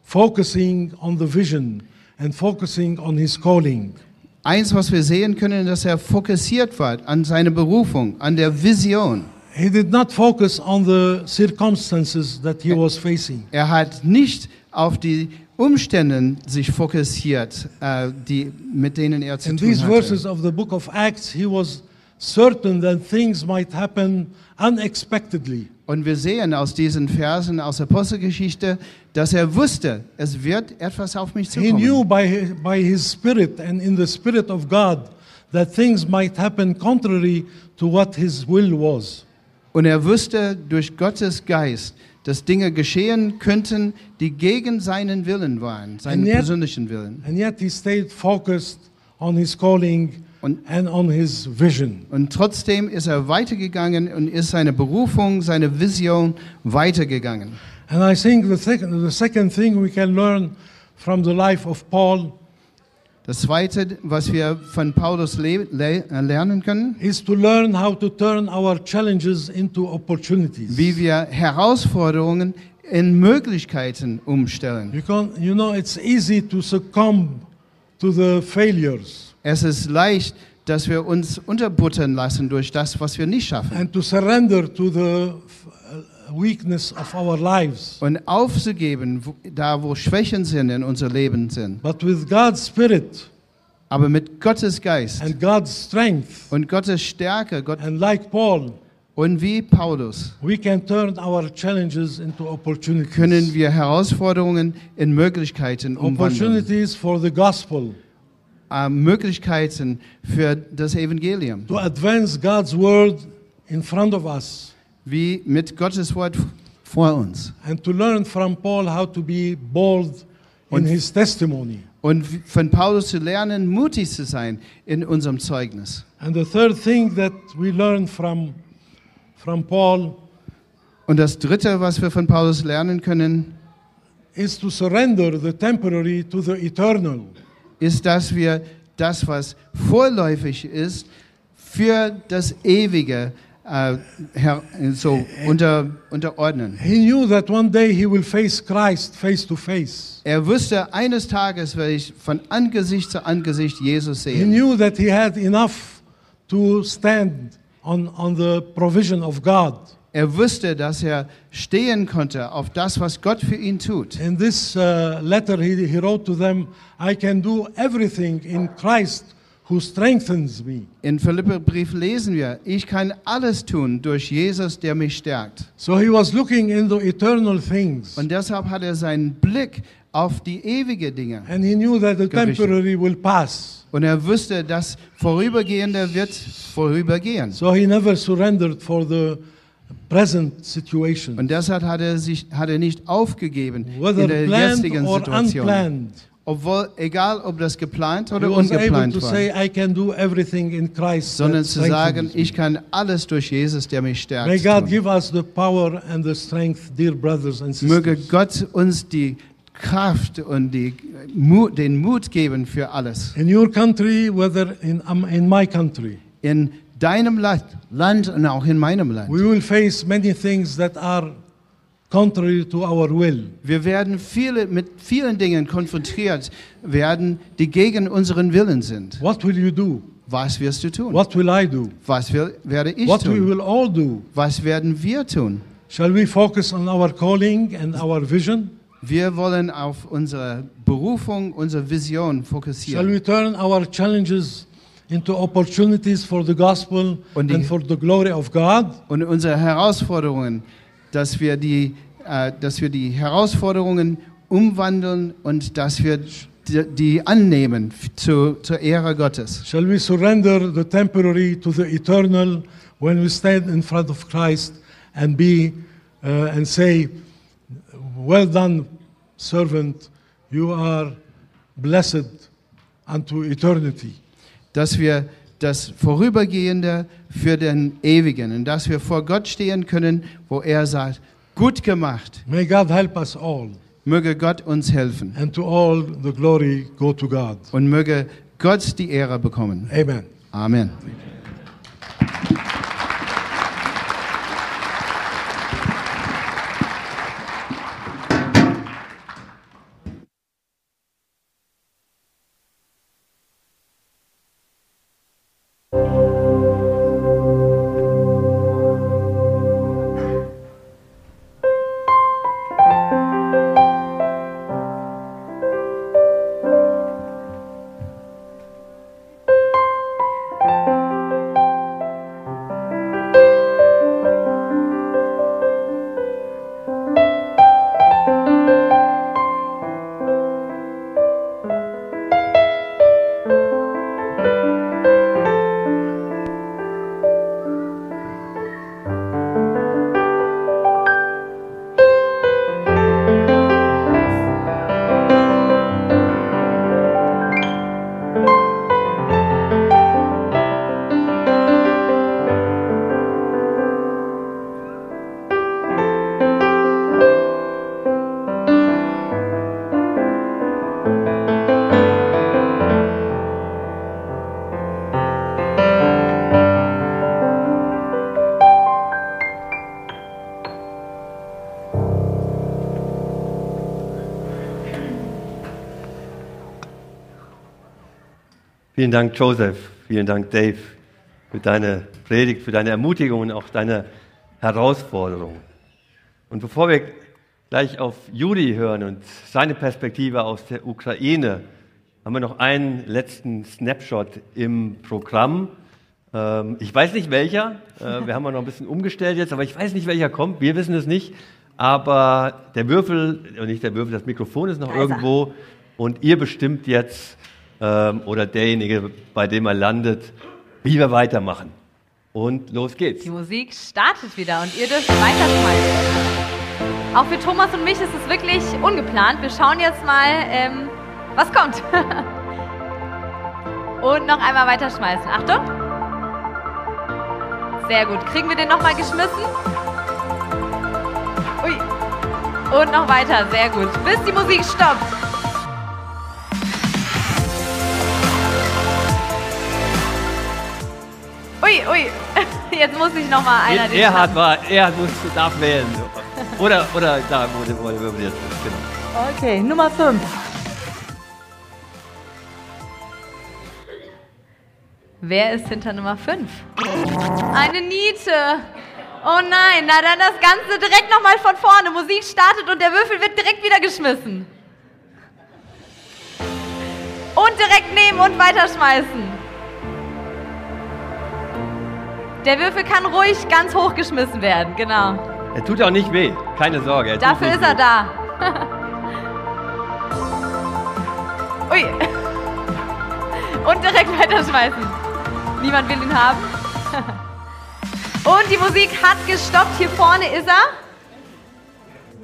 focusing on the vision and focusing on his calling. Eins, was wir sehen können, dass er fokussiert war an seine Berufung, an der Vision. He did not focus on the circumstances that he was facing. Er hat nicht auf die Umstände sich fokussiert, äh, die, mit denen er zu In tun these verses of the book of Acts, he was certain that things might happen unexpectedly. Und wir sehen aus diesen Versen aus der Apostelgeschichte, dass er wusste, es wird etwas auf mich He knew zukommen. by his, by his spirit and in the spirit of God that things might happen contrary to what his will was. Und er wusste durch Gottes Geist, dass Dinge geschehen könnten, die gegen seinen Willen waren, seinen And yet- persönlichen Willen. And yet he stayed focused on his calling and on his vision. Und trotzdem ist er weitergegangen und ist seine Berufung, seine Vision weitergegangen. And I think the, second the second thing we can learn from the life of Paul Das Zweite, was wir von Paulus le lernen können, is to learn how to turn our challenges into opportunities. wie wir Herausforderungen in Möglichkeiten umstellen. You, can, you know, it's easy to succumb to the failures Es ist leicht, dass wir uns unterbuttern lassen durch das, was wir nicht schaffen. and to surrender to the uh, weakness of our lives. Und aufzugeben, da wo Schwächen sind in unser Leben sind. But with God's Spirit Aber mit Gottes Geist and God's strength, und Gottes Stärke Gott, and like Paul, und wie Paulus we can turn our challenges into opportunities. können wir Herausforderungen in Möglichkeiten umwandeln. opportunities for the gospel, Äh, Möglichkeiten für das Evangelium. to advance God's word in front of us, Wie mit Gottes Wort vor uns. and to learn from Paul how to be bold in Und- his testimony. Und von Paulus zu lernen, mutig zu sein in unserem Zeugnis. And the third thing that we learn from, from Paul Und das Dritte, was wir von Paulus lernen können, is to surrender the temporary to the eternal. Ist, dass wir das, was vorläufig ist, für das Ewige her, so unter, unterordnen. He knew that one day he will face Christ face to face. Er wusste, eines Tages werde ich von Angesicht zu Angesicht Jesus He sehen. knew that he had enough to stand on, on the provision of God. Er wusste, dass er stehen konnte auf das, was Gott für ihn tut. In this uh, letter, he, he wrote to them, I can do everything in Christ who strengthens me. In Philipperbrief lesen wir, ich kann alles tun durch Jesus, der mich stärkt. So he was looking into eternal things. Und deshalb hat er seinen Blick auf die ewige Dinge. And he knew that the gerichtet. temporary will pass. Und er wusste, das Vorübergehende wird vorübergehen. So he never surrendered for the. Und deshalb hat er, sich, hat er nicht aufgegeben Whether in der jetzigen Situation. unplanned. Obwohl, egal ob das geplant oder ungeplant war, say, I can do everything in Christ. sondern zu sagen, strengthens me." ich kann alles durch Jesus, der mich stärkt. May God tun. give us the power and the strength, dear brothers and Möge. Gott uns die Kraft und die, den Mut geben für alles. In your country, whether in, um, in my country, In deinem Land, und auch in meinem Land. we will face many things that are contrary to our will. Wir werden viele, mit vielen Dingen konfrontiert werden, die gegen unseren Willen sind. What will you do? Was wirst du tun? What will I do? Was will, werde ich What we tun? will all do? Was werden wir tun? Shall we focus on our calling and our vision? Wir wollen auf unsere Berufung, unsere Vision Shall fokussieren. we turn our challenges into opportunities for the gospel Und die- and for the glory of God? Und unsere Herausforderungen, dass wir die, äh, dass wir die Herausforderungen umwandeln und dass wir die, die annehmen zu, zur Ehre Gottes. Shall we surrender the temporary to the eternal when we stand in front of Christ and be uh, and say, "Well done, servant. You are blessed unto eternity." Dass wir das Vorübergehende für den Ewigen und dass wir vor Gott stehen können, wo er sagt, gut gemacht, May God help us all, möge Gott uns helfen and to all the glory go to God. und möge Gott die Ehre bekommen. Amen. Amen. Vielen Dank, Joseph. Vielen Dank, Dave, für deine Predigt, für deine Ermutigung und auch deine Herausforderung. Und bevor wir gleich auf Juri hören und seine Perspektive aus der Ukraine, haben wir noch einen letzten Snapshot im Programm. Ähm, ich weiß nicht welcher. Äh, wir haben noch ein bisschen umgestellt jetzt, aber ich weiß nicht welcher kommt. Wir wissen es nicht. Aber der Würfel, äh, nicht der Würfel, das Mikrofon ist noch Da ist irgendwo. Und ihr bestimmt jetzt, ähm, oder derjenige, bei dem er landet, wie wir weitermachen. Und los geht's. Die Musik startet wieder und ihr dürft weiterschmeißen. Auch für Thomas und mich ist es wirklich ungeplant. Wir schauen jetzt mal, ähm, was kommt. und noch einmal weiterschmeißen. Achtung. Sehr gut. Kriegen wir den nochmal geschmissen? Ui. Und noch weiter. Sehr gut. Bis die Musik stoppt. Ui, ui. Jetzt muss ich nochmal einer den Erhard war, Erhard muss, darf wählen. Oder, oder da, wo der, wo der Würfel jetzt ist. Genau. Okay, Nummer 5. Wer ist hinter Nummer 5? Eine Niete. Oh nein, na dann das Ganze direkt nochmal von vorne. Musik startet und der Würfel wird direkt wieder geschmissen. Und direkt nehmen und weiterschmeißen. Der Würfel kann ruhig ganz hoch geschmissen werden, genau. Er tut auch nicht weh, keine Sorge. er tut Dafür ist er weh. da. Ui. Und direkt weiterschmeißen. Niemand will ihn haben. Und die Musik hat gestoppt. Hier vorne ist er.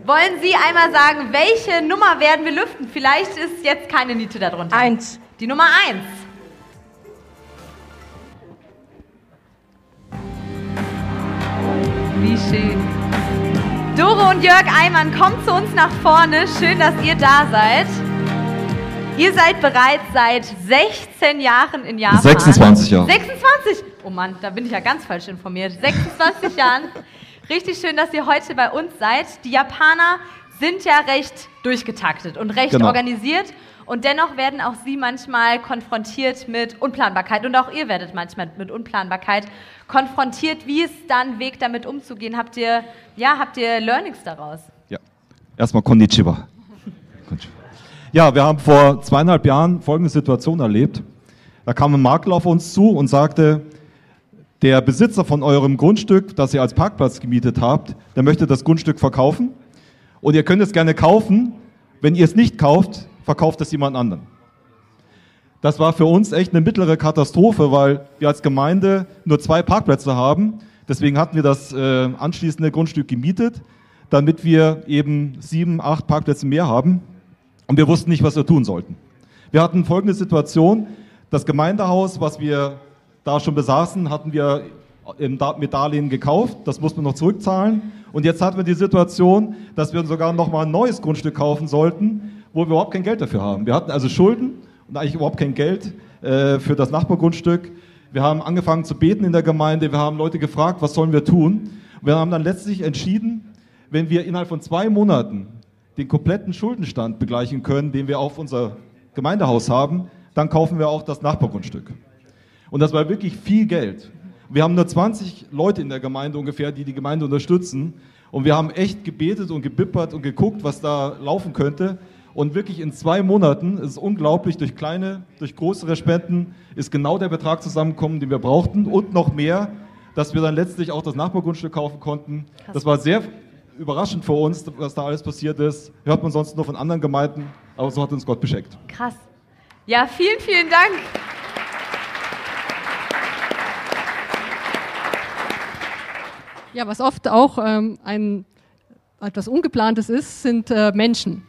Wollen Sie einmal sagen, welche Nummer werden wir lüften? Vielleicht ist jetzt keine Niete darunter. Eins. Die Nummer eins. Doro und Jörg Eimann, kommt zu uns nach vorne. Schön, dass ihr da seid. Ihr seid bereits seit 16 Jahren in Japan. 26 Jahre. 26? Oh Mann, da bin ich ja ganz falsch informiert. 26 Jahren. Richtig schön, dass ihr heute bei uns seid. Die Japaner sind ja recht durchgetaktet und recht Genau. organisiert. Und dennoch werden auch sie manchmal konfrontiert mit Unplanbarkeit. Und auch ihr werdet manchmal mit Unplanbarkeit konfrontiert. Wie ist dann Weg, damit umzugehen? Habt ihr, ja, habt ihr Learnings daraus? Erstmal Konnichiwa. Konnichiwa. Ja, wir haben vor zweieinhalb Jahren folgende Situation erlebt. Da kam ein Makler auf uns zu und sagte, der Besitzer von eurem Grundstück, das ihr als Parkplatz gemietet habt, der möchte das Grundstück verkaufen. Und ihr könnt es gerne kaufen. Wenn ihr es nicht kauft, verkauft es jemand anderen. Das war für uns echt eine mittlere Katastrophe, weil wir als Gemeinde nur zwei Parkplätze haben. Deswegen hatten wir das äh, anschließende Grundstück gemietet, damit wir eben sieben, acht Parkplätze mehr haben. Und wir wussten nicht, was wir tun sollten. Wir hatten folgende Situation. Das Gemeindehaus, was wir da schon besaßen, hatten wir mit Darlehen gekauft. Das mussten wir noch zurückzahlen. Und jetzt hatten wir die Situation, dass wir sogar noch mal ein neues Grundstück kaufen sollten, wo wir überhaupt kein Geld dafür haben. Wir hatten also Schulden und eigentlich überhaupt kein Geld äh, für das Nachbargrundstück. Wir haben angefangen zu beten in der Gemeinde. Wir haben Leute gefragt, was sollen wir tun? Wir haben dann letztlich entschieden, wenn wir innerhalb von zwei Monaten den kompletten Schuldenstand begleichen können, den wir auf unser Gemeindehaus haben, dann kaufen wir auch das Nachbargrundstück. Und das war wirklich viel Geld. Wir haben nur 20 Leute in der Gemeinde ungefähr, die die Gemeinde unterstützen. Und wir haben echt gebetet und gebippert und geguckt, was da laufen könnte. Und wirklich in zwei Monaten, es ist unglaublich, durch kleine, durch größere Spenden ist genau der Betrag zusammengekommen, den wir brauchten und noch mehr, dass wir dann letztlich auch das Nachbargrundstück kaufen konnten. Das war sehr überraschend für uns, was da alles passiert ist. Hört man sonst nur von anderen Gemeinden, aber so hat uns Gott beschenkt. Krass. Ja, vielen, vielen Dank. Ja, was oft auch ähm, ein etwas Ungeplantes ist, sind äh, Menschen.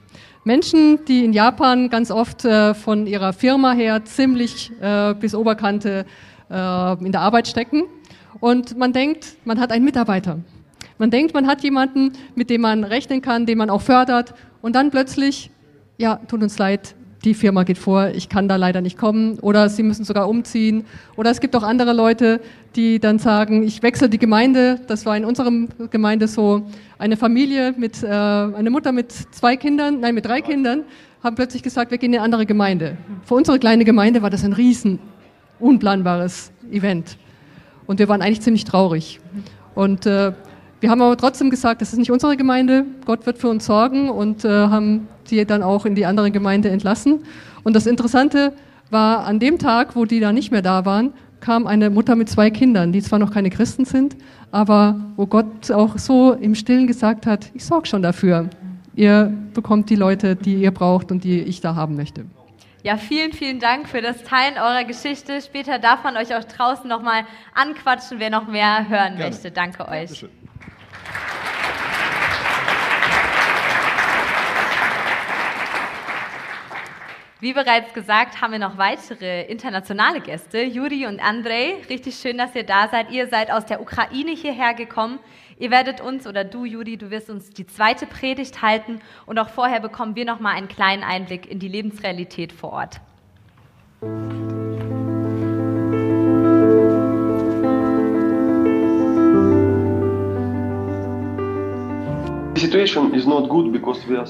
Menschen, die in Japan ganz oft äh, von ihrer Firma her ziemlich äh, bis Oberkante äh, in der Arbeit stecken. Und man denkt, man hat einen Mitarbeiter. Man denkt, man hat jemanden, mit dem man rechnen kann, den man auch fördert. Und dann plötzlich, ja, tut uns leid, die Firma geht vor, ich kann da leider nicht kommen. Oder sie müssen sogar umziehen. Oder es gibt auch andere Leute, die dann sagen, ich wechsle die Gemeinde. Das war in unserem Gemeinde so. Eine Familie mit, äh, eine Mutter mit zwei Kindern, nein, mit drei Kindern, haben plötzlich gesagt, wir gehen in eine andere Gemeinde. Für unsere kleine Gemeinde war das ein riesen, unplanbares Event. Und wir waren eigentlich ziemlich traurig. Und äh, wir haben aber trotzdem gesagt, das ist nicht unsere Gemeinde, Gott wird für uns sorgen und äh, haben sie dann auch in die andere Gemeinde entlassen. Und das Interessante war, an dem Tag, wo die da nicht mehr da waren, kam eine Mutter mit zwei Kindern, die zwar noch keine Christen sind, aber wo Gott auch so im Stillen gesagt hat, ich sorge schon dafür. Ihr bekommt die Leute, die ihr braucht und die ich da haben möchte. Ja, vielen, vielen Dank für das Teilen eurer Geschichte. Später darf man euch auch draußen nochmal anquatschen, wer noch mehr hören Gerne. möchte. Danke euch. Dankeschön. Wie bereits gesagt, haben wir noch weitere internationale Gäste, Juri und Andrei. Richtig schön, dass ihr da seid. Ihr seid aus der Ukraine hierher gekommen. Ihr werdet uns, oder du, Juri, du wirst uns die zweite Predigt halten und auch vorher bekommen wir noch mal einen kleinen Einblick in die Lebensrealität vor Ort.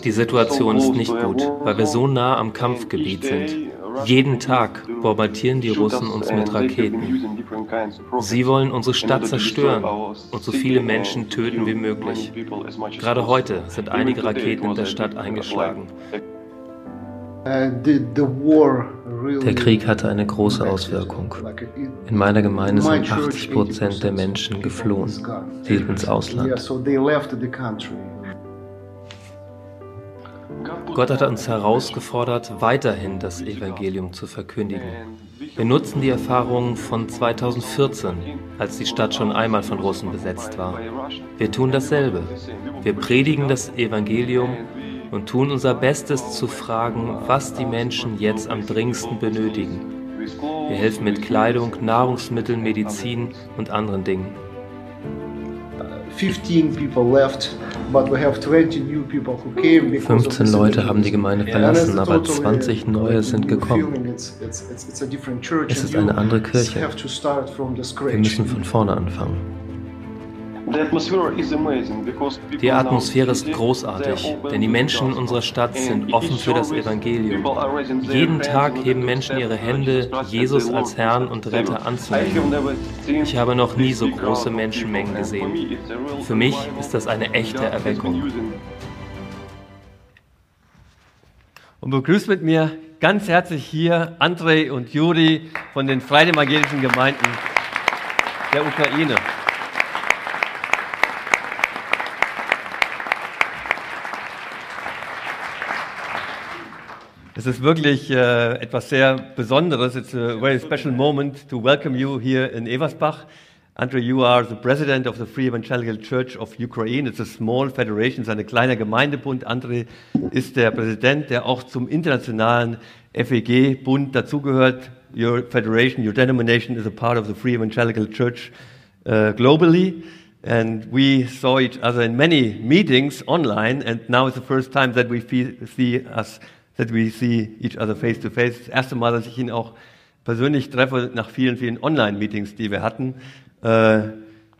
Die Situation ist nicht gut, weil wir so nah am Kampfgebiet sind. Jeden Tag bombardieren die Russen uns mit Raketen. Sie wollen unsere Stadt zerstören und so viele Menschen töten wie möglich. Gerade heute sind einige Raketen in der Stadt eingeschlagen. Der Krieg hatte eine große Auswirkung. In meiner Gemeinde sind 80 Prozent der Menschen geflohen. Sie sind ins Ausland. Gott hat uns herausgefordert, weiterhin das Evangelium zu verkündigen. Wir nutzen die Erfahrungen von 2014, als die Stadt schon einmal von Russen besetzt war. Wir tun dasselbe. Wir predigen das Evangelium und tun unser Bestes zu fragen, was die Menschen jetzt am dringendsten benötigen. Wir helfen mit Kleidung, Nahrungsmitteln, Medizin und anderen Dingen. 15 Leute haben die Gemeinde verlassen, aber 20 neue sind gekommen. Es ist eine andere Kirche. Wir müssen von vorne anfangen. Die Atmosphäre ist großartig, denn die Menschen in unserer Stadt sind offen für das Evangelium. Jeden Tag heben Menschen ihre Hände, Jesus als Herrn und Retter anzunehmen. Ich habe noch nie so große Menschenmengen gesehen. Für mich ist das eine echte Erweckung. Und begrüßt mit mir ganz herzlich hier Andrei und Juri von den Freien Evangelischen Gemeinden der Ukraine. Es ist wirklich äh, etwas sehr Besonderes. It's a very special moment to welcome you here in Eversbach. Andre, you are the president of the Free Evangelical Church of Ukraine. It's a small federation, es ist ein kleiner Gemeindebund. Andre ist der Präsident, der auch zum internationalen FEG-Bund dazugehört. Your federation, your denomination is a part of the Free Evangelical Church uh, globally. And we saw each other in many meetings online, and now it's the first time that we see us that we see each other face to face. Das erste Mal, dass ich ihn auch persönlich treffe nach vielen, vielen Online-Meetings, die wir hatten. Uh,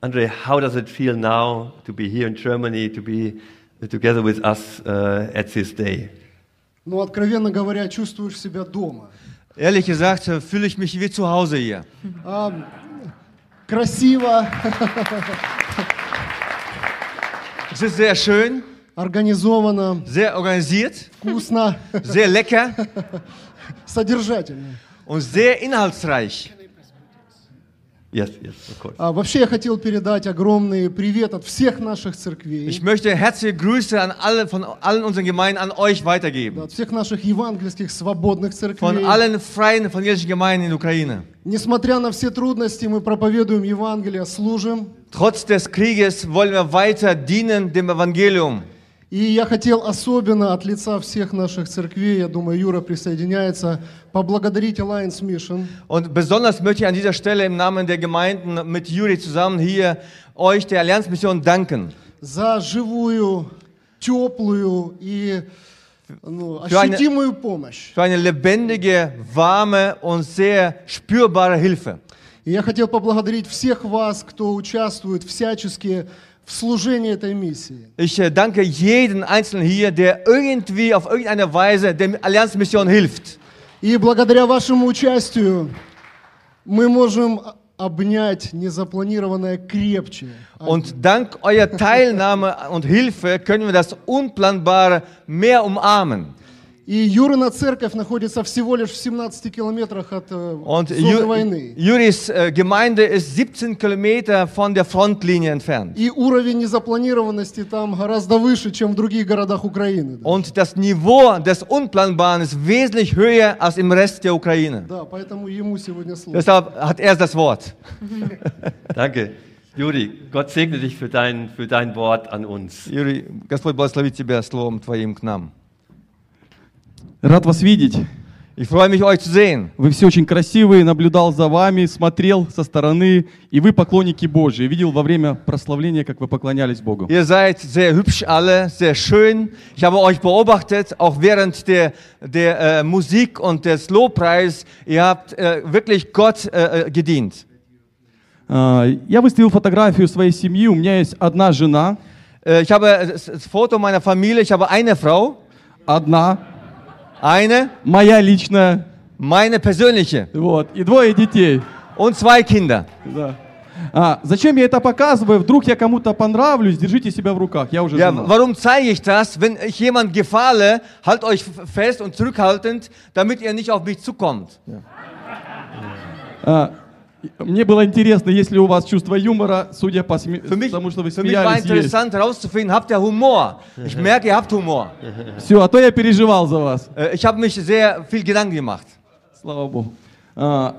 Andre, how does it feel now to be here in Germany, to be together with us uh, at this day? Ну, откровенно говоря, чувствуешь себя дома. Ehrlich gesagt, fühle ich mich wie zu Hause hier. А, красиво. Es ist sehr schön. Организовано. Sehr organisiert. Вкусно. Sehr lecker. Содержательно. Und sehr inhaltsreich. Yes, yes, of course. А, вообще я хотел передать огромный привет от всех наших церквей. Ich möchte herzliche Grüße an alle von allen unseren Gemeinden an euch weitergeben. От всех наших евангельских свободных церквей. Von allen freien evangelischen Gemeinden in der Ukraine. Несмотря на все трудности, мы проповедуем Евангелие, служим. Trotz des Krieges wollen wir weiter dienen dem Evangelium. И я хотел особенно от лица всех наших церквей, я думаю, Юра присоединяется, поблагодарить Alliance Mission. Und besonders möchte ich an dieser Stelle im Namen der Gemeinden mit Juri zusammen hier euch der Allianz Mission danken. За живую, теплую и ну, ощутимую помощь. Für eine lebendige, warme und sehr spürbare Hilfe. И я хотел поблагодарить всех вас, кто участвует всячески в служении этой миссии. Ich danke jeden Einzelnen hier, der irgendwie auf irgendeine Weise der Allianzmission hilft. И благодаря вашему участию мы можем обнять незапланированное крепче. Und dank eurer Teilnahme und Hilfe können wir das Unplanbare mehr umarmen. И Юрина церковь находится всего лишь в 17 километрах от Und зоны Ju войны. Juris äh, Gemeinde ist 17 Kilometer von der Frontlinie entfernt. И уровень незапланированности там гораздо выше, чем в других городах Украины. Und das Niveau des Unplanbaren ist wesentlich höher als im Rest der Ukraine. Да, поэтому ему сегодня слово. Deshalb hat er das Wort. Danke. Juri, Gott segne dich für dein, für dein Wort an uns. Юрий, Господь благословит тебя словом твоим к нам. Рад вас видеть. Ich freue mich, euch zu sehen. Вы все очень красивые, наблюдал за вами, смотрел со стороны, и вы поклонники Божьи. Видел во время прославления, как вы поклонялись Богу. Ihr seid sehr hübsch alle, sehr schön. Ich habe euch beobachtet, auch während der, der äh, Musik und des Lobpreis. Ihr habt äh, wirklich Gott äh, gedient. А, Я выставил фотографию своей семьи. У меня есть одна жена. Äh, Ich habe das Foto meiner Familie. Ich habe eine Frau. Одна. Eine. Моя личная. Meine persönliche. Вот. И двое детей. Und zwei Kinder. Да. А, зачем я это показываю? Вдруг я кому-то понравлюсь, держите себя в руках. Я уже Ja, женат. warum zeige ich das? Wenn ich jemand gefalle, halt euch f- fest und zurückhaltend, damit ihr nicht auf mich zukommt. А, Мне было интересно, есть ли у вас чувство юмора, судя по сме... тому, что вы Für mich war смеялись, interessant herauszufinden, habt ihr Humor? Ich merke, ihr habt Humor. Все, а то я переживал за вас. Äh, Ich habe mich sehr viel Gedanken gemacht. Слава Богу. А,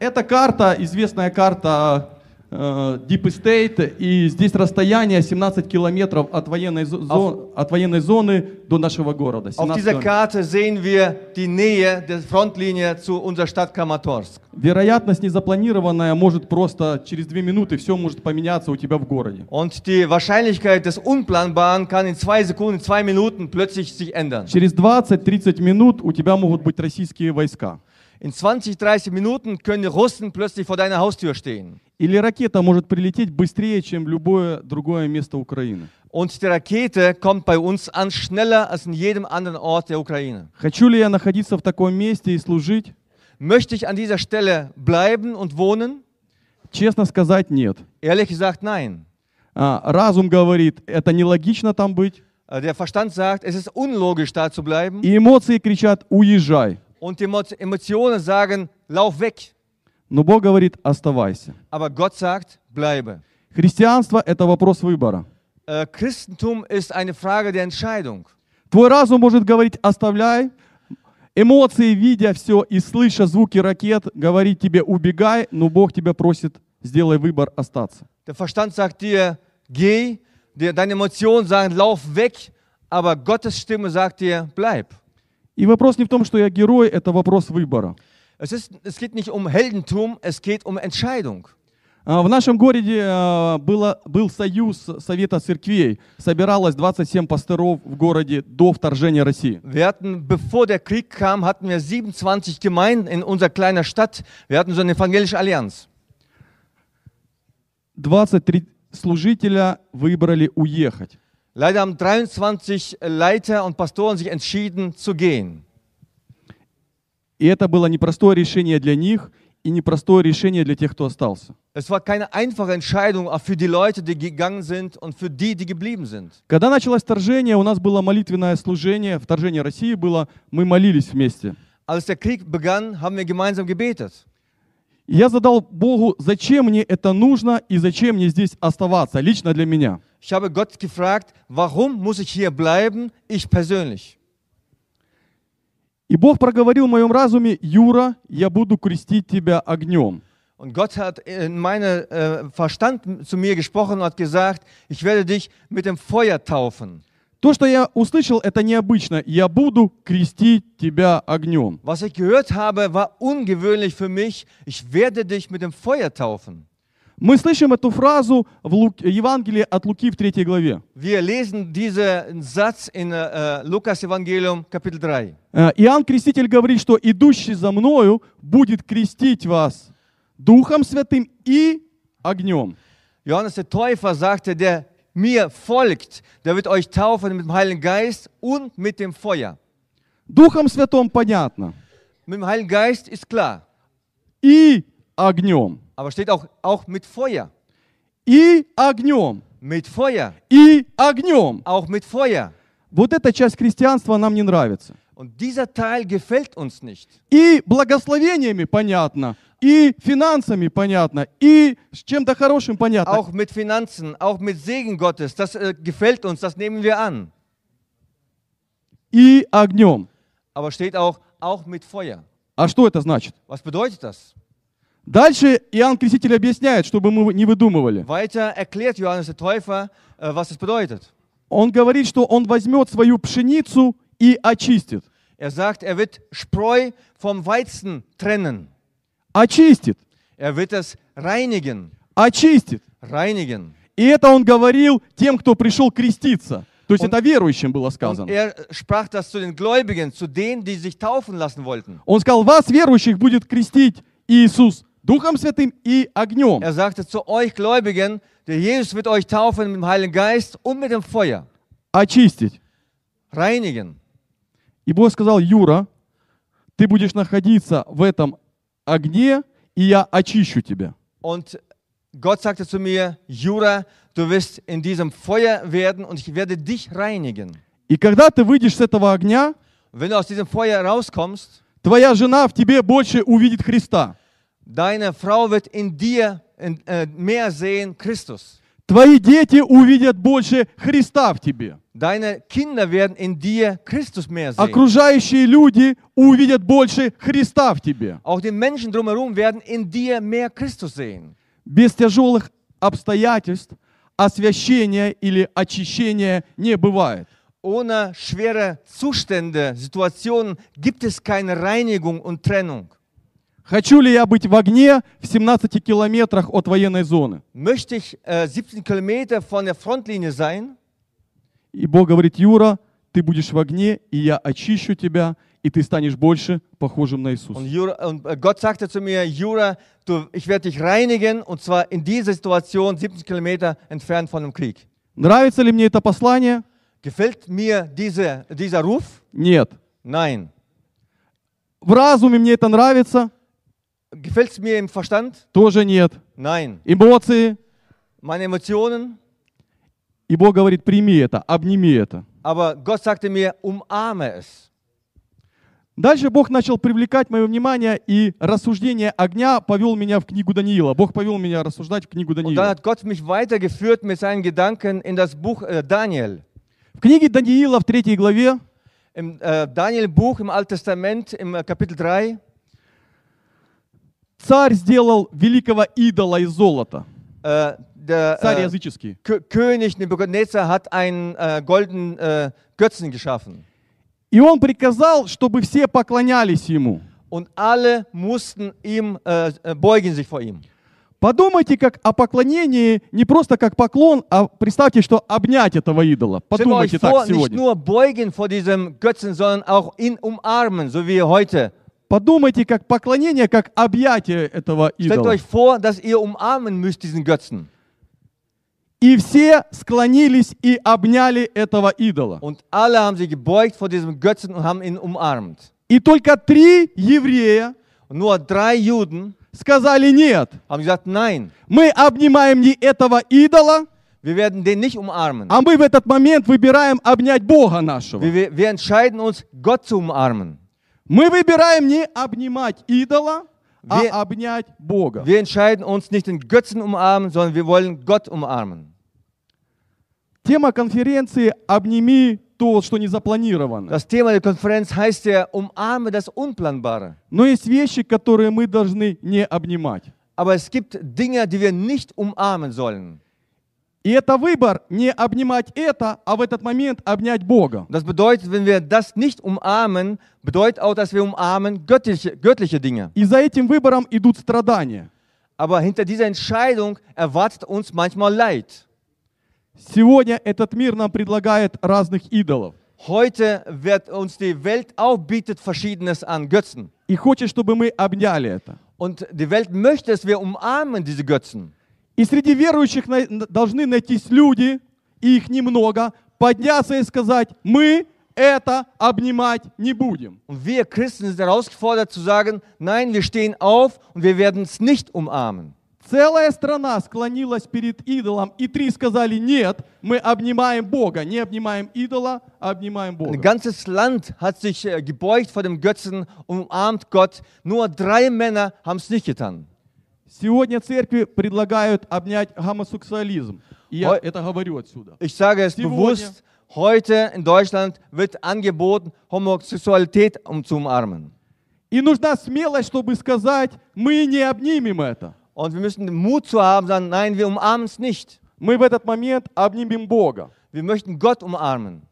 Это карта, известная карта Deep Estate, и здесь расстояние 17 километров от военной, зо- зо- от военной зоны до нашего города. Auf 17 dieser. Karte sehen wir die Nähe der Frontlinie zu unserer Stadt Kramatorsk. Вероятность незапланированная может просто через две минуты все может поменяться у тебя в городе. Und die Wahrscheinlichkeit des Unplanbaren kann in zwei Sekunden, zwei Minuten plötzlich sich ändern. Через 20-30 минут у тебя могут быть российские войска. In 20, 30 Minuten können Russen plötzlich vor deiner Haustür stehen. Или ракета может прилететь быстрее, чем любое другое место Украины. Und die Rakete kommt bei uns an schneller als in jedem anderen Ort der Ukraine. Хочу ли я находиться в таком месте и служить? Möchte ich an dieser Stelle bleiben und wohnen? Честно сказать, нет. Ehrlich gesagt, nein. А, разум говорит, это нелогично там быть. Äh, Der Verstand sagt, es ist unlogisch, da zu bleiben. И эмоции кричат, уезжай. Und die Emo- Emotionen sagen, lauf weg. Но Бог говорит, оставайся. Aber Gott sagt, bleibe. Христианство – это вопрос выбора. Äh, Christentum ist eine Frage der Entscheidung. Твой разум может говорить, оставляй. Эмоции, видя все и слыша звуки ракет, говорить тебе, убегай, но Бог тебя просит, сделай выбор остаться. Der Verstand sagt dir, geh. Deine Emotionen sagen, lauf weg. Aber Gottes Stimme sagt dir, bleib. И вопрос не в том, что я герой, это вопрос выбора. Es, ist, es geht nicht um Heldentum, es geht um Entscheidung. А, В нашем городе а, было, был союз Совета церквей. Собиралось 27 пасторов в городе до вторжения России. Wir hatten, bevor der Krieg kam, hatten wir 27 Gemeinden in unserer kleinen Stadt. Wir hatten so eine evangelische Allianz. 23 служителя выбрали уехать. Leider haben 23 Leiter und Pastoren sich entschieden zu gehen. И это было непростое решение для них и непростое решение для тех, кто остался. Es war keine einfache Entscheidung auch für die Leute, die gegangen sind und für die, die geblieben sind. Когда началось вторжение, у нас было молитвенное служение, вторжение России было, мы молились вместе. Als der Krieg begann, haben wir gemeinsam gebetet. Я задал Богу, зачем мне это нужно и зачем мне здесь оставаться, лично для меня. Ich habe Gott gefragt, warum muss ich hier bleiben, ich persönlich. И Бог проговорил в моем разуме, Юра, я буду крестить тебя огнем. Und Gott hat in meinem äh, Verstand zu mir gesprochen und hat gesagt, ich werde dich mit dem Feuer taufen. То, что я услышал, это необычно. Я буду крестить тебя огнем. Was ich gehört habe, war ungewöhnlich für mich. Ich werde dich mit dem Feuer taufen. Мы слышим эту фразу в Лук- Евангелии от Луки в 3 главе. Wir lesen diesen Satz in äh, Lukas Evangelium Kapitel 3. Э, Иоанн Креститель говорит, что идущий за мною будет крестить вас Духом Святым и огнем. Johannes der Täufer sagte, der mir folgt, der wird euch taufen mit dem Heiligen Geist und mit dem Feuer. Духом Святым понятно. Mit dem Heiligen Geist ist klar, И огнем. Aber steht auch, auch mit Feuer. И огнем. Mit Feuer. И огнем. Auch mit Feuer. Вот эта часть христианства нам не нравится. Und dieser Teil gefällt uns nicht. И благословениями понятно, и финансами понятно, и с чем-то хорошим понятно. Auch mit Finanzen, auch mit Segen Gottes, das äh, gefällt uns, das nehmen wir an. И огнем. Aber steht auch, auch mit Feuer. А что это значит? Was bedeutet das? Дальше Иоанн Креститель объясняет, чтобы мы не выдумывали. Weiter erklärt Johannes der Täufer, äh, was es bedeutet. Он говорит, что он возьмет свою пшеницу и очистит. Er sagt, er wird Spreu vom Weizen trennen. Очистит. Er wird es reinigen. Очистит. Reinigen. И это он говорил тем, кто пришел креститься. То есть это верующим было Und сказано. er sprach das zu den Gläubigen, zu denen, die sich taufen lassen wollten. Он сказал, вас, верующих, будет крестить Иисус Духом Святым и огнем. Er sagte zu euch Gläubigen, der Jesus wird euch taufen mit dem Heiligen Geist und mit dem Feuer. Очистить. Reinigen. И Бог сказал, Юра, ты будешь находиться в этом огне, и я очищу тебя. Und Gott sagte zu mir, Jura, du wirst in diesem Feuer werden und ich werde dich reinigen. И когда ты выйдешь с этого огня, Und wenn du aus diesem Feuer rauskommst, твоя жена в тебе больше увидит Христа. deine Frau wird in dir in, äh, mehr sehen Christus. Твои дети увидят больше Христа в тебе. Deine Kinder werden in dir Christus mehr sehen. Окружающие люди увидят больше Христа в тебе. Auch die Menschen drumherum werden in dir mehr Christus sehen. Без тяжелых обстоятельств освящения или очищения не бывает. Ohne schwere Zustände, Situationen gibt es keine Reinigung und Trennung. Хочу ли я быть в огне в 17 километрах от военной зоны? Möchte ich äh, 17 Kilometer von der Frontlinie sein? И Бог говорит, Юра, ты будешь в огне, и я очищу тебя, и ты станешь больше похожим на Иисуса. Und, Jura, und äh, Gott sagte zu mir, Jura, du, ich werde dich reinigen und zwar in dieser Situation 70 Kilometer entfernt von dem Krieg. Нравится ли мне это послание? Gefällt mir diese, dieser Ruf? Нет. Nein. В разуме мне это нравится? Gefällt es mir im Verstand? Тоже нет. Nein. Эмоции? Meine Emotionen? И Бог говорит, прими это, обними это. Aber Gott sagte mir, umarme es. Дальше Бог начал привлекать мое внимание, и рассуждение огня повел меня в книгу Даниила. Бог повел меня рассуждать в книгу Und dann Даниила. hat Gott mich weitergeführt mit seinen Gedanken in das Buch äh, Daniel. В книге Даниила в третьей главе Im äh, Daniel-Buch im Alten Testament, im äh, Kapitel 3, царь сделал великого идола из золота. äh, der Царь äh, языческий. Kö- König Nebuchadnezzar hat einen äh, goldenen äh, Götzen geschaffen. И он приказал, чтобы все поклонялись ему. Und alle mussten ihm äh, äh, beugen sich vor ihm. Подумайте как о поклонении не просто как поклон, а представьте, что обнять этого идола. Подумайте vor, так nicht сегодня. nur beugen vor diesem Götzen, sondern auch ihn umarmen, so wie heute. Подумайте как поклонение, как объятие этого Stellt идола. euch vor, dass ihr umarmen müsst diesen Götzen. И все склонились и обняли этого идола. Und alle haben sich gebeugt vor diesem Götzen und haben ihn umarmt. И только три еврея nur drei Juden сказали нет. haben gesagt, nein, Мы обнимаем не этого идола, wir werden den nicht umarmen. а мы в этот момент выбираем обнять Бога нашего. Wir, wir entscheiden uns, Gott zu umarmen. Мы выбираем не обнимать идола, Wir- а обнять Бога. Wir entscheiden uns nicht den Götzen umarmen, sondern wir wollen Gott umarmen. Тема конференции «Обними то, что не запланировано». Das Thema der Konferenz heißt ja, umarme das Unplanbare. Но есть вещи, которые мы должны не обнимать. Aber es gibt Dinge, die wir nicht umarmen sollen. И это выбор не обнимать это, а в этот момент обнять Бога. Das bedeutet, wenn wir das nicht umarmen, bedeutet auch, dass wir umarmen göttliche, göttliche Dinge. И за этим выбором идут страдания. Aber hinter dieser Entscheidung erwartet uns manchmal Leid. Сегодня этот мир нам предлагает разных идолов. Heute wird uns die Welt auch bietet Verschiedenes an Götzen. И хочет, чтобы мы обняли это. Und die Welt möchte, dass wir umarmen diese Götzen. И среди верующих должны найтись люди, и их немного, подняться и сказать, мы это обнимать не будем. Und wir Christen sind herausgefordert zu sagen, nein, wir stehen auf und wir werden es nicht umarmen. Целая страна склонилась перед идолом, и три сказали, нет, мы обнимаем Бога, не обнимаем идола, а обнимаем Ein Бога. ganzes Land hat sich äh, gebeugt vor dem Götzen und umarmt Gott. Nur drei Männer haben es nicht getan. Сегодня церкви предлагают обнять гомосексуализм. И я это говорю отсюда. Ich sage es Сегодня. bewusst, heute in Deutschland wird angeboten, Homosexualität um zu umarmen. И нужна смелость, чтобы сказать, мы не обнимем это. Und wir müssen den Mut zu haben, sagen, nein, wir umarmen es nicht. Мы в этот момент обнимем Бога. Wir möchten Gott umarmen.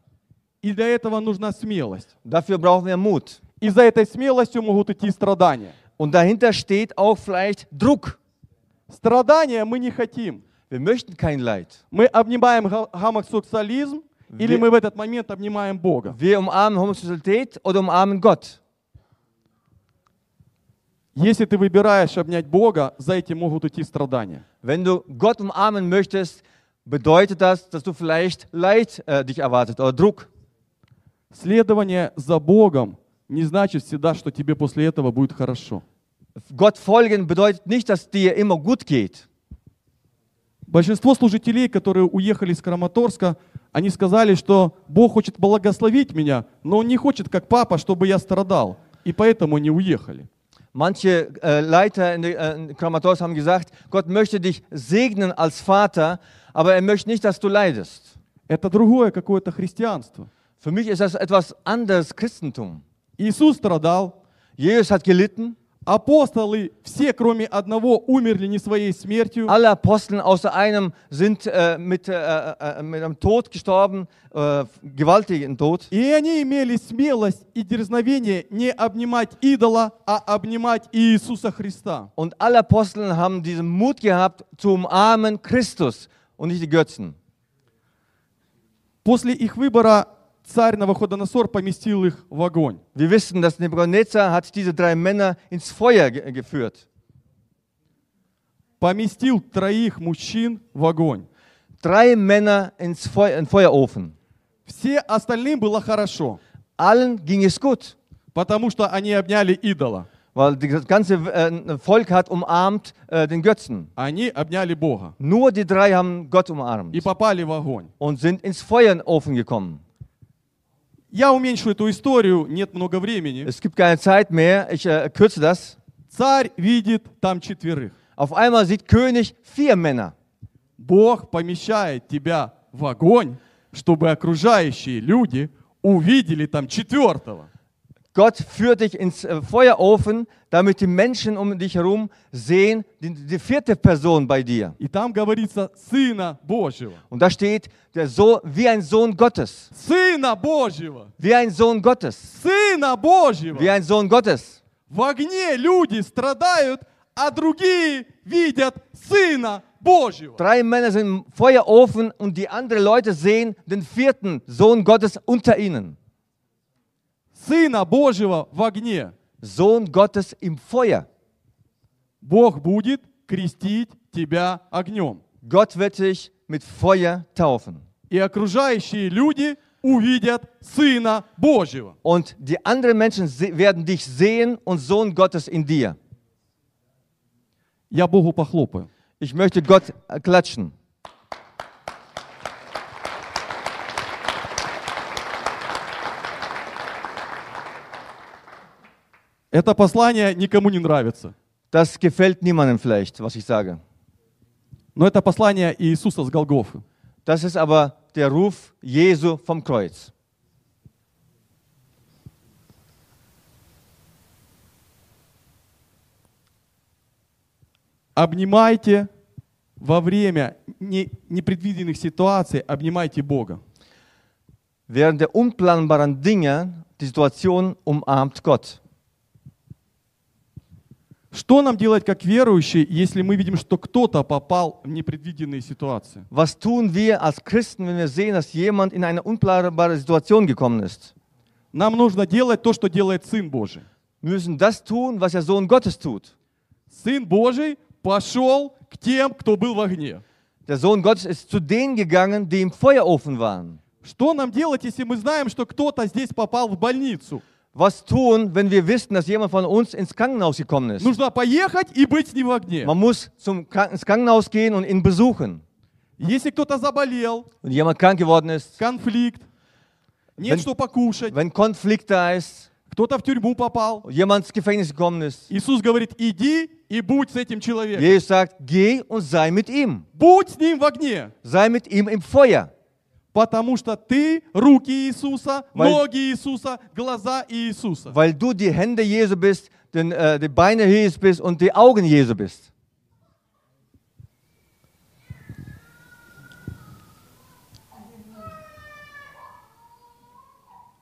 И для этого нужна смелость. Dafür brauchen wir Mut. И за этой смелостью могут идти страдания. Und dahinter steht auch vielleicht Druck. Страдания мы не хотим. Wir möchten kein Leid. Мы обнимаем го- гомосексуализм, или Wir- мы в этот момент обнимаем Бога. Wir umarmen Homosexualität oder umarmen Gott. Если ты выбираешь обнять Бога, за этим могут идти страдания. Wenn du Gott umarmen möchtest, bedeutet das, dass du vielleicht Leid äh, dich erwartet oder Druck. Следование за Богом не значит всегда, что тебе после этого будет хорошо. Gott folgen bedeutet nicht, dass dir immer gut geht. Большинство служителей, которые уехали из Краматорска, они сказали, что Бог хочет благословить меня, но Он не хочет, как папа, чтобы я страдал. И поэтому они уехали. Manche äh, Leiter in, äh, in Kramatorsk haben gesagt, Gott möchte dich segnen als Vater, aber er möchte nicht, dass du leidest. Это другое какое-то христианство. Für mich ist das etwas anderes Christentum. Иисус страдал. Jesus hat gelitten. Апостолы, все кроме одного, умерли не своей смертью. Alle Aposteln außer einem sind äh, mit, äh, äh, mit einem Tod gestorben, äh, gewaltigen Tod. И они имели смелость и дерзновение не обнимать идола, а обнимать Иисуса Христа. Und alle Aposteln haben diesen Mut gehabt, zu umarmen Christus und nicht die Götzen. После их выбора царь Навуходоносор поместил их в огонь. Wir wissen, dass Nebuchadnezzar hat diese drei Männer ins Feuer ge geführt. Поместил троих мужчин в огонь. Drei Männer ins Feu in Feuerofen. Все остальным было хорошо. Allen ging es gut. Потому что они обняли идола. Weil das ganze äh, Volk hat umarmt äh, den Götzen. Они обняли Бога. Nur die drei haben Gott umarmt. И попали в огонь. Und sind ins Feuerofen gekommen. Я уменьшу эту историю, нет много времени. Es gibt keine Zeit mehr, ich äh, kürze das. Царь видит там четверых. Auf einmal sieht König vier Männer. Бог помещает тебя в огонь, чтобы окружающие люди увидели там четвертого. Gott führt dich ins äh, Feuerofen, damit die Menschen um dich herum sehen, die, die vierte Person bei dir. И там говорится Сына Божьего. Und da steht, der so, wie ein Sohn Gottes. Сына Божьего. Wie ein Sohn Gottes. Сына Божьего. Wie ein Sohn Gottes. В огне люди страдают, а другие видят Сына Божьего. Drei Männer sind im Feuerofen und die anderen Leute sehen den vierten Sohn Gottes unter ihnen. Сына Божьего в огне. Sohn Gottes im Feuer. Бог будет крестить тебя огнем. Gott wird dich mit Feuer taufen. И окружающие люди увидят Сына Божьего. Und die anderen Menschen werden dich sehen und Sohn Gottes in dir. Я Богу похлопаю. Ich möchte Gott äh, klatschen. Это послание никому не нравится. Das gefällt niemandem vielleicht, was ich sage. Но это послание Иисуса с Голгофы. Das ist aber der Ruf Jesu vom Kreuz. Обнимайте во время не- непредвиденных ситуаций, обнимайте Бога. Während der unplanbaren Dinge, die Situation umarmt Gott. Что нам делать как верующие, если мы видим, что кто-то попал в непредвиденные ситуации? Was tun wir als Christen, wenn wir sehen, dass jemand in eine unplanbare Situation gekommen ist? Нам нужно делать то, что делает Сын Божий. Wir müssen das tun, was der Sohn Gottes tut. Сын Божий пошел к тем, кто был в огне. Der Sohn Gottes ist zu denen gegangen, die im Feuerofen waren. Что нам делать, если мы знаем, что кто-то здесь попал в больницу? Was tun, wenn wir wissen, dass jemand von uns ins Krankenhaus gekommen ist? Нужно поехать и быть с ним в огне. Man muss zum Kranken ins Krankenhaus gehen und ihn besuchen. Если кто-то заболел, Und jemand krank geworden ist, конфликт, нет Wenn- что покушать, wenn Konflikt da ist, кто-то в тюрьму попал, und jemand ins Gefängnis gekommen ist, Иисус говорит, иди и будь с этим человеком. Jesus sagt, geh und sei mit ihm. Будь с ним в огне. Sei mit ihm im Feuer. Потому что ты руки Иисуса, Weil- ноги Иисуса, глаза Иисуса. Weil du die Hände Jesu bist, den, äh, die Beine Jesu bist und die Augen Jesu bist.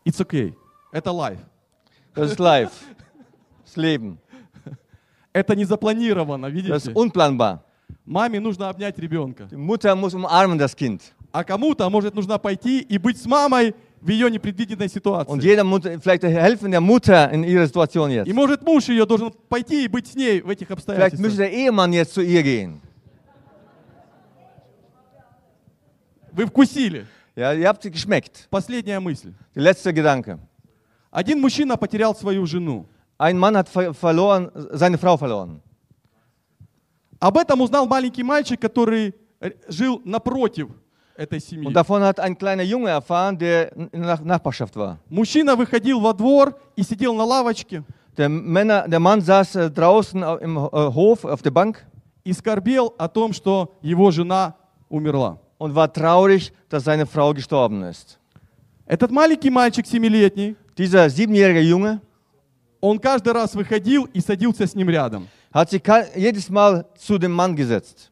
It's okay. Это life. Das ist live. Das Leben. Это не запланировано, Das видите? ist unplanbar. Маме нужно обнять ребенка. Die Mutter muss umarmen das Kind. А кому-то, может, нужно пойти и быть с мамой в ее непредвиденной Und ситуации. jeder Mutter, vielleicht helfen der Mutter in ihrer Situation jetzt. И может муж ее должен пойти и быть с ней в этих Vielleicht müsste обстоятельствах. der Ehemann jetzt zu ihr gehen. Вы вкусили. Ja, ihr habt geschmeckt. Последняя мысль. Der letzte Gedanke. Один мужчина потерял свою жену. Ein Mann hat ver verloren, seine Frau verloren. Об этом узнал маленький мальчик, который э, жил напротив этой семьи. Und davon hat ein kleiner Junge erfahren, der in der Nachbarschaft war. Мужчина выходил во двор и сидел на лавочке Der, Männer, der Mann saß äh, draußen au- im äh, Hof auf der Bank и скорбел о том, что его жена умерла. und war traurig, dass seine Frau gestorben ist. Этот маленький мальчик семилетний, Dieser siebenjährige Junge он каждый раз выходил и садился с ним рядом. hat sich jedes Mal zu dem Mann gesetzt.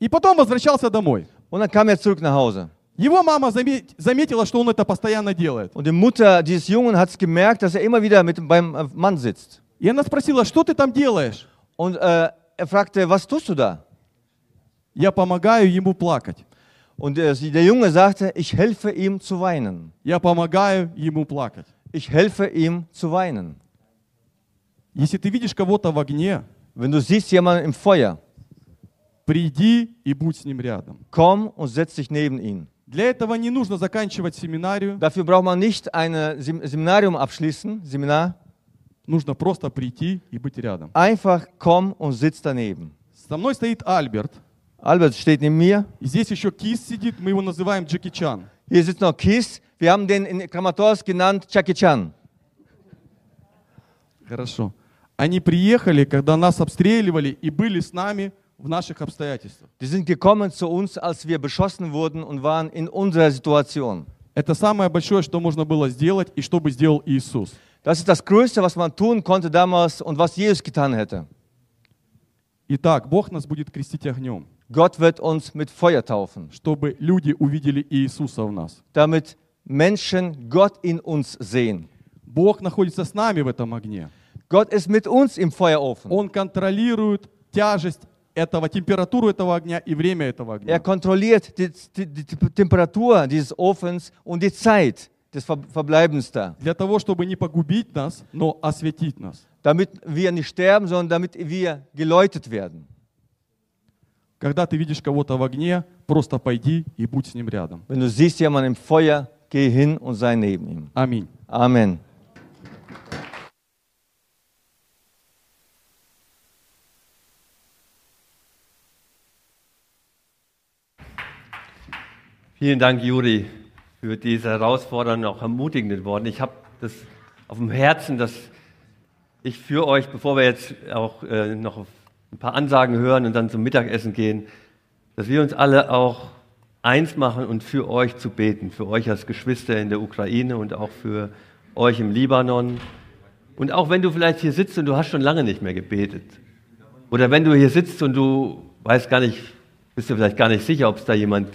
И потом возвращался домой. Und dann kam er zurück nach Hause. Его мама заме- заметила, что он это постоянно делает. Und die Mutter dieses Jungen hat gemerkt, dass er immer wieder mit beim äh, Mann sitzt. И она спросила, что ты там делаешь? Und äh, er fragte, was tust du da? Я помогаю ему плакать. Und der, der Junge sagte, ich helfe ihm zu weinen. Я помогаю ему плакать. Ich helfe ihm zu weinen. Если ты видишь кого-то в огне, Wenn du siehst jemanden im Feuer, приди и будь с ним рядом. komm und setz dich neben ihn. Для этого не нужно заканчивать семинарию, Dafür braucht man nicht ein Sem Seminarium abschließen, Seminar. нужно просто прийти и быть рядом. Einfach komm und sitz daneben. Со мной стоит Альберт. Albert steht neben mir. И здесь еще Кис сидит, мы его называем Джеки Чан. Hier sitzt noch Kies. Wir haben den in Kramatorsk genannt Jackie Chan. Хорошо. Они приехали, когда нас обстреливали и были с нами в наших обстоятельствах. Die sind gekommen zu uns, als wir beschossen wurden und waren in unserer Situation. Это самое большое, что можно было сделать и что бы сделал Иисус. Das ist das Größte, was man tun konnte damals und was Jesus getan hätte. Итак, Бог нас будет крестить огнем, Gott wird uns mit Feuer taufen, чтобы люди увидели Иисуса в нас. damit Menschen Gott in uns sehen. Бог находится с нами в этом огне. Gott ist mit uns im Feuerofen. Он контролирует тяжесть этого, температуру этого огня и время этого огня. Er kontrolliert die, die, die Temperatur dieses Ofens und die Zeit des Ver Verbleibens da. Для того, чтобы не погубить нас, но осветить нас. Damit wir nicht sterben, sondern damit wir geläutet werden. Когда ты видишь кого-то в огне, просто пойди и будь с ним рядом. Wenn du siehst jemanden im Feuer, geh hin und sei neben ihm. Аминь. Amen. Vielen Dank, Juri, für diese herausfordernden, auch ermutigenden Worte. Ich habe das auf dem Herzen, dass ich für euch, bevor wir jetzt auch äh, noch ein paar Ansagen hören und dann zum Mittagessen gehen, dass wir uns alle auch eins machen und für euch zu beten, für euch als Geschwister in der Ukraine und auch für euch im Libanon. Und auch wenn du vielleicht hier sitzt und du hast schon lange nicht mehr gebetet. Oder wenn du hier sitzt und du weißt gar nicht, bist du vielleicht gar nicht sicher, ob es da jemand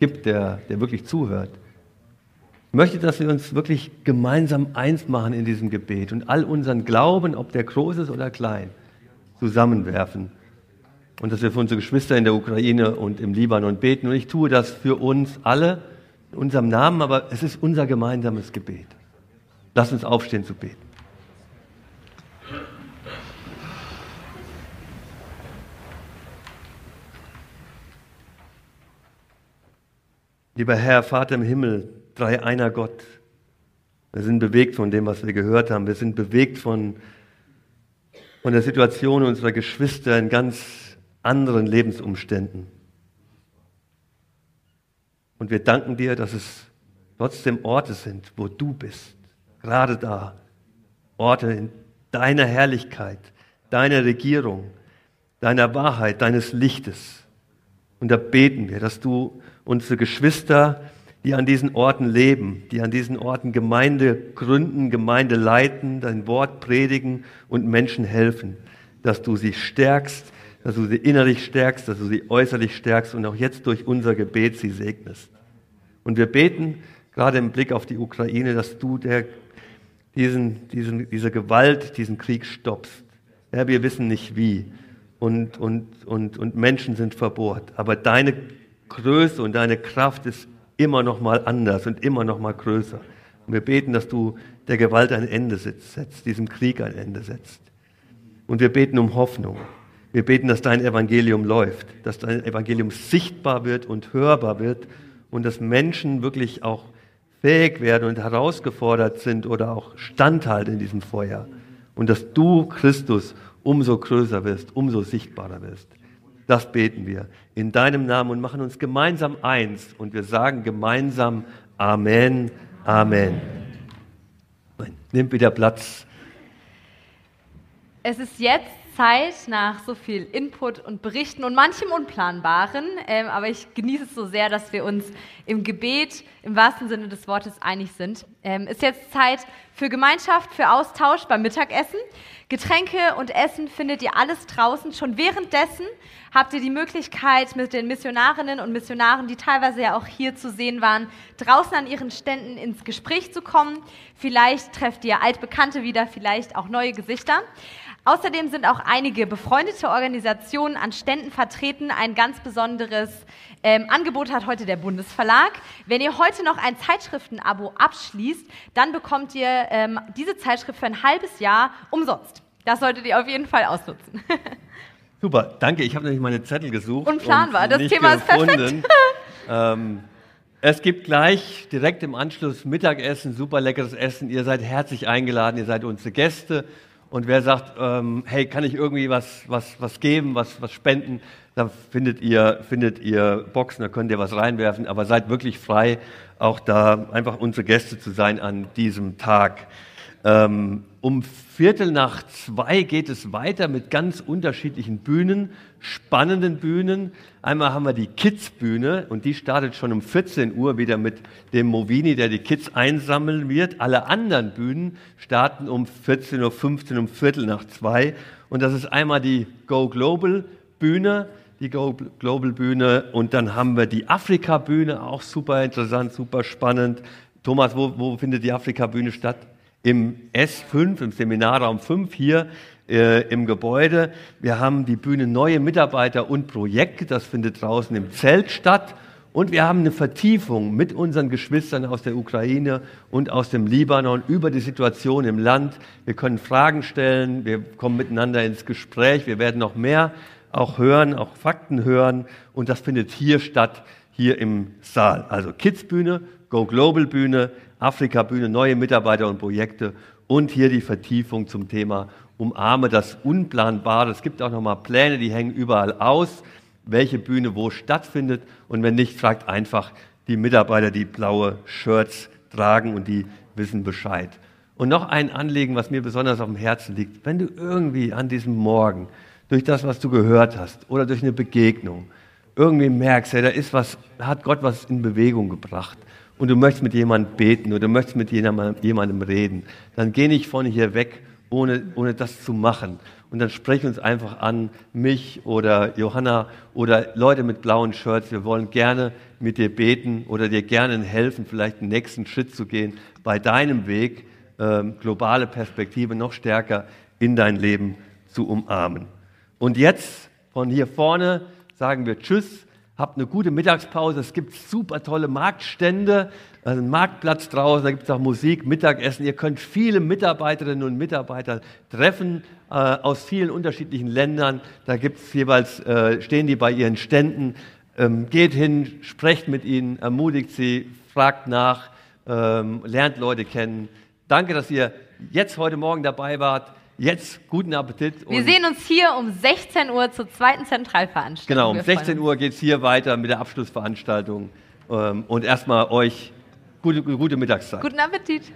gibt, der, der wirklich zuhört. Ich möchte, dass wir uns wirklich gemeinsam eins machen in diesem Gebet und all unseren Glauben, ob der groß ist oder klein, zusammenwerfen. Und dass wir für unsere Geschwister in der Ukraine und im Libanon beten. Und ich tue das für uns alle in unserem Namen, aber es ist unser gemeinsames Gebet. Lass uns aufstehen zu beten. Lieber Herr, Vater im Himmel, drei einer Gott, wir sind bewegt von dem, was wir gehört haben. Wir sind bewegt von, von der Situation unserer Geschwister in ganz anderen Lebensumständen. Und wir danken dir, dass es trotzdem Orte sind, wo du bist. Gerade da. Orte in deiner Herrlichkeit, deiner Regierung, deiner Wahrheit, deines Lichtes. Und da beten wir, dass du unsere Geschwister, die an diesen Orten leben, die an diesen Orten Gemeinde gründen, Gemeinde leiten, dein Wort predigen und Menschen helfen, dass du sie stärkst, dass du sie innerlich stärkst, dass du sie äußerlich stärkst und auch jetzt durch unser Gebet sie segnest. Und wir beten gerade im Blick auf die Ukraine, dass du der, diesen, diesen, diese Gewalt, diesen Krieg stoppst. Ja, wir wissen nicht wie und, und, und, und Menschen sind verbohrt, aber deine Größe und deine Kraft ist immer noch mal anders und immer noch mal größer. Und wir beten, dass du der Gewalt ein Ende setzt, diesem Krieg ein Ende setzt. Und wir beten um Hoffnung. Wir beten, dass dein Evangelium läuft, dass dein Evangelium sichtbar wird und hörbar wird und dass Menschen wirklich auch fähig werden und herausgefordert sind oder auch standhalten in diesem Feuer. Und dass du, Christus, umso größer wirst, umso sichtbarer wirst. Das beten wir in deinem Namen und machen uns gemeinsam eins. Und wir sagen gemeinsam Amen, Amen. Nimm wieder Platz. Es ist jetzt Zeit nach so viel Input und Berichten und manchem Unplanbaren, ähm, aber ich genieße es so sehr, dass wir uns im Gebet im wahrsten Sinne des Wortes einig sind. Ähm, ist jetzt Zeit für Gemeinschaft, für Austausch beim Mittagessen. Getränke und Essen findet ihr alles draußen. Schon währenddessen habt ihr die Möglichkeit, mit den Missionarinnen und Missionaren, die teilweise ja auch hier zu sehen waren, draußen an ihren Ständen ins Gespräch zu kommen. Vielleicht trefft ihr Altbekannte wieder, vielleicht auch neue Gesichter. Außerdem sind auch einige befreundete Organisationen an Ständen vertreten. Ein ganz besonderes ähm, Angebot hat heute der Bundesverlag. Wenn ihr heute noch ein Zeitschriftenabo abschließt, dann bekommt ihr ähm, diese Zeitschrift für ein halbes Jahr umsonst. Das solltet ihr auf jeden Fall ausnutzen. Super, danke. Ich habe nämlich meine Zettel gesucht. Unplanbar, das Thema gefunden. ist perfekt. ähm, es gibt gleich direkt im Anschluss Mittagessen, super leckeres Essen. Ihr seid herzlich eingeladen, ihr seid unsere Gäste. Und wer sagt, ähm, hey, kann ich irgendwie was, was, was geben, was, was spenden, da findet ihr, findet ihr Boxen, da könnt ihr was reinwerfen. Aber seid wirklich frei, auch da einfach unsere Gäste zu sein an diesem Tag. Ähm, um Viertel nach zwei geht es weiter mit ganz unterschiedlichen Bühnen, spannenden Bühnen. Einmal haben wir die Kids-Bühne und die startet schon um 14 Uhr wieder mit dem Movini, der die Kids einsammeln wird. Alle anderen Bühnen starten um 14.15 Uhr, um Viertel nach zwei. Und das ist einmal die Go Global Bühne, die Go Global Bühne. Und dann haben wir die Afrika Bühne, auch super interessant, super spannend. Thomas, wo, wo findet die Afrika Bühne statt? Im S5, im Seminarraum 5 hier äh, im Gebäude. Wir haben die Bühne Neue Mitarbeiter und Projekte, das findet draußen im Zelt statt. Und wir haben eine Vertiefung mit unseren Geschwistern aus der Ukraine und aus dem Libanon über die Situation im Land. Wir können Fragen stellen, wir kommen miteinander ins Gespräch, wir werden noch mehr auch hören, auch Fakten hören. Und das findet hier statt, hier im Saal. Also Kids Bühne, Go Global Bühne, Afrika-Bühne, neue Mitarbeiter und Projekte und hier die Vertiefung zum Thema Umarme das Unplanbare. Es gibt auch nochmal Pläne, die hängen überall aus, welche Bühne wo stattfindet. Und wenn nicht, fragt einfach die Mitarbeiter, die blaue Shirts tragen und die wissen Bescheid. Und noch ein Anliegen, was mir besonders auf dem Herzen liegt. Wenn du irgendwie an diesem Morgen durch das, was du gehört hast oder durch eine Begegnung irgendwie merkst, ja, da ist was, hat Gott was in Bewegung gebracht, und du möchtest mit jemandem beten oder du möchtest mit jemandem reden, dann geh nicht von hier weg, ohne, ohne das zu machen. Und dann sprech uns einfach an, mich oder Johanna oder Leute mit blauen Shirts. Wir wollen gerne mit dir beten oder dir gerne helfen, vielleicht den nächsten Schritt zu gehen, bei deinem Weg ähm, globale Perspektive noch stärker in dein Leben zu umarmen. Und jetzt von hier vorne sagen wir Tschüss habt eine gute Mittagspause. Es gibt super tolle Marktstände, also einen Marktplatz draußen, da gibt es auch Musik, Mittagessen. Ihr könnt viele Mitarbeiterinnen und Mitarbeiter treffen äh, aus vielen unterschiedlichen Ländern. Da gibt es jeweils, äh, stehen die bei ihren Ständen. Ähm, geht hin, sprecht mit ihnen, ermutigt sie, fragt nach, ähm, lernt Leute kennen. Danke, dass ihr jetzt heute Morgen dabei wart. Jetzt guten Appetit. Wir sehen uns hier um 16 Uhr zur zweiten Zentralveranstaltung. Genau, um 16 Uhr geht es hier weiter mit der Abschlussveranstaltung. Ähm, und erstmal euch gute, gute Mittagszeit. Guten Appetit.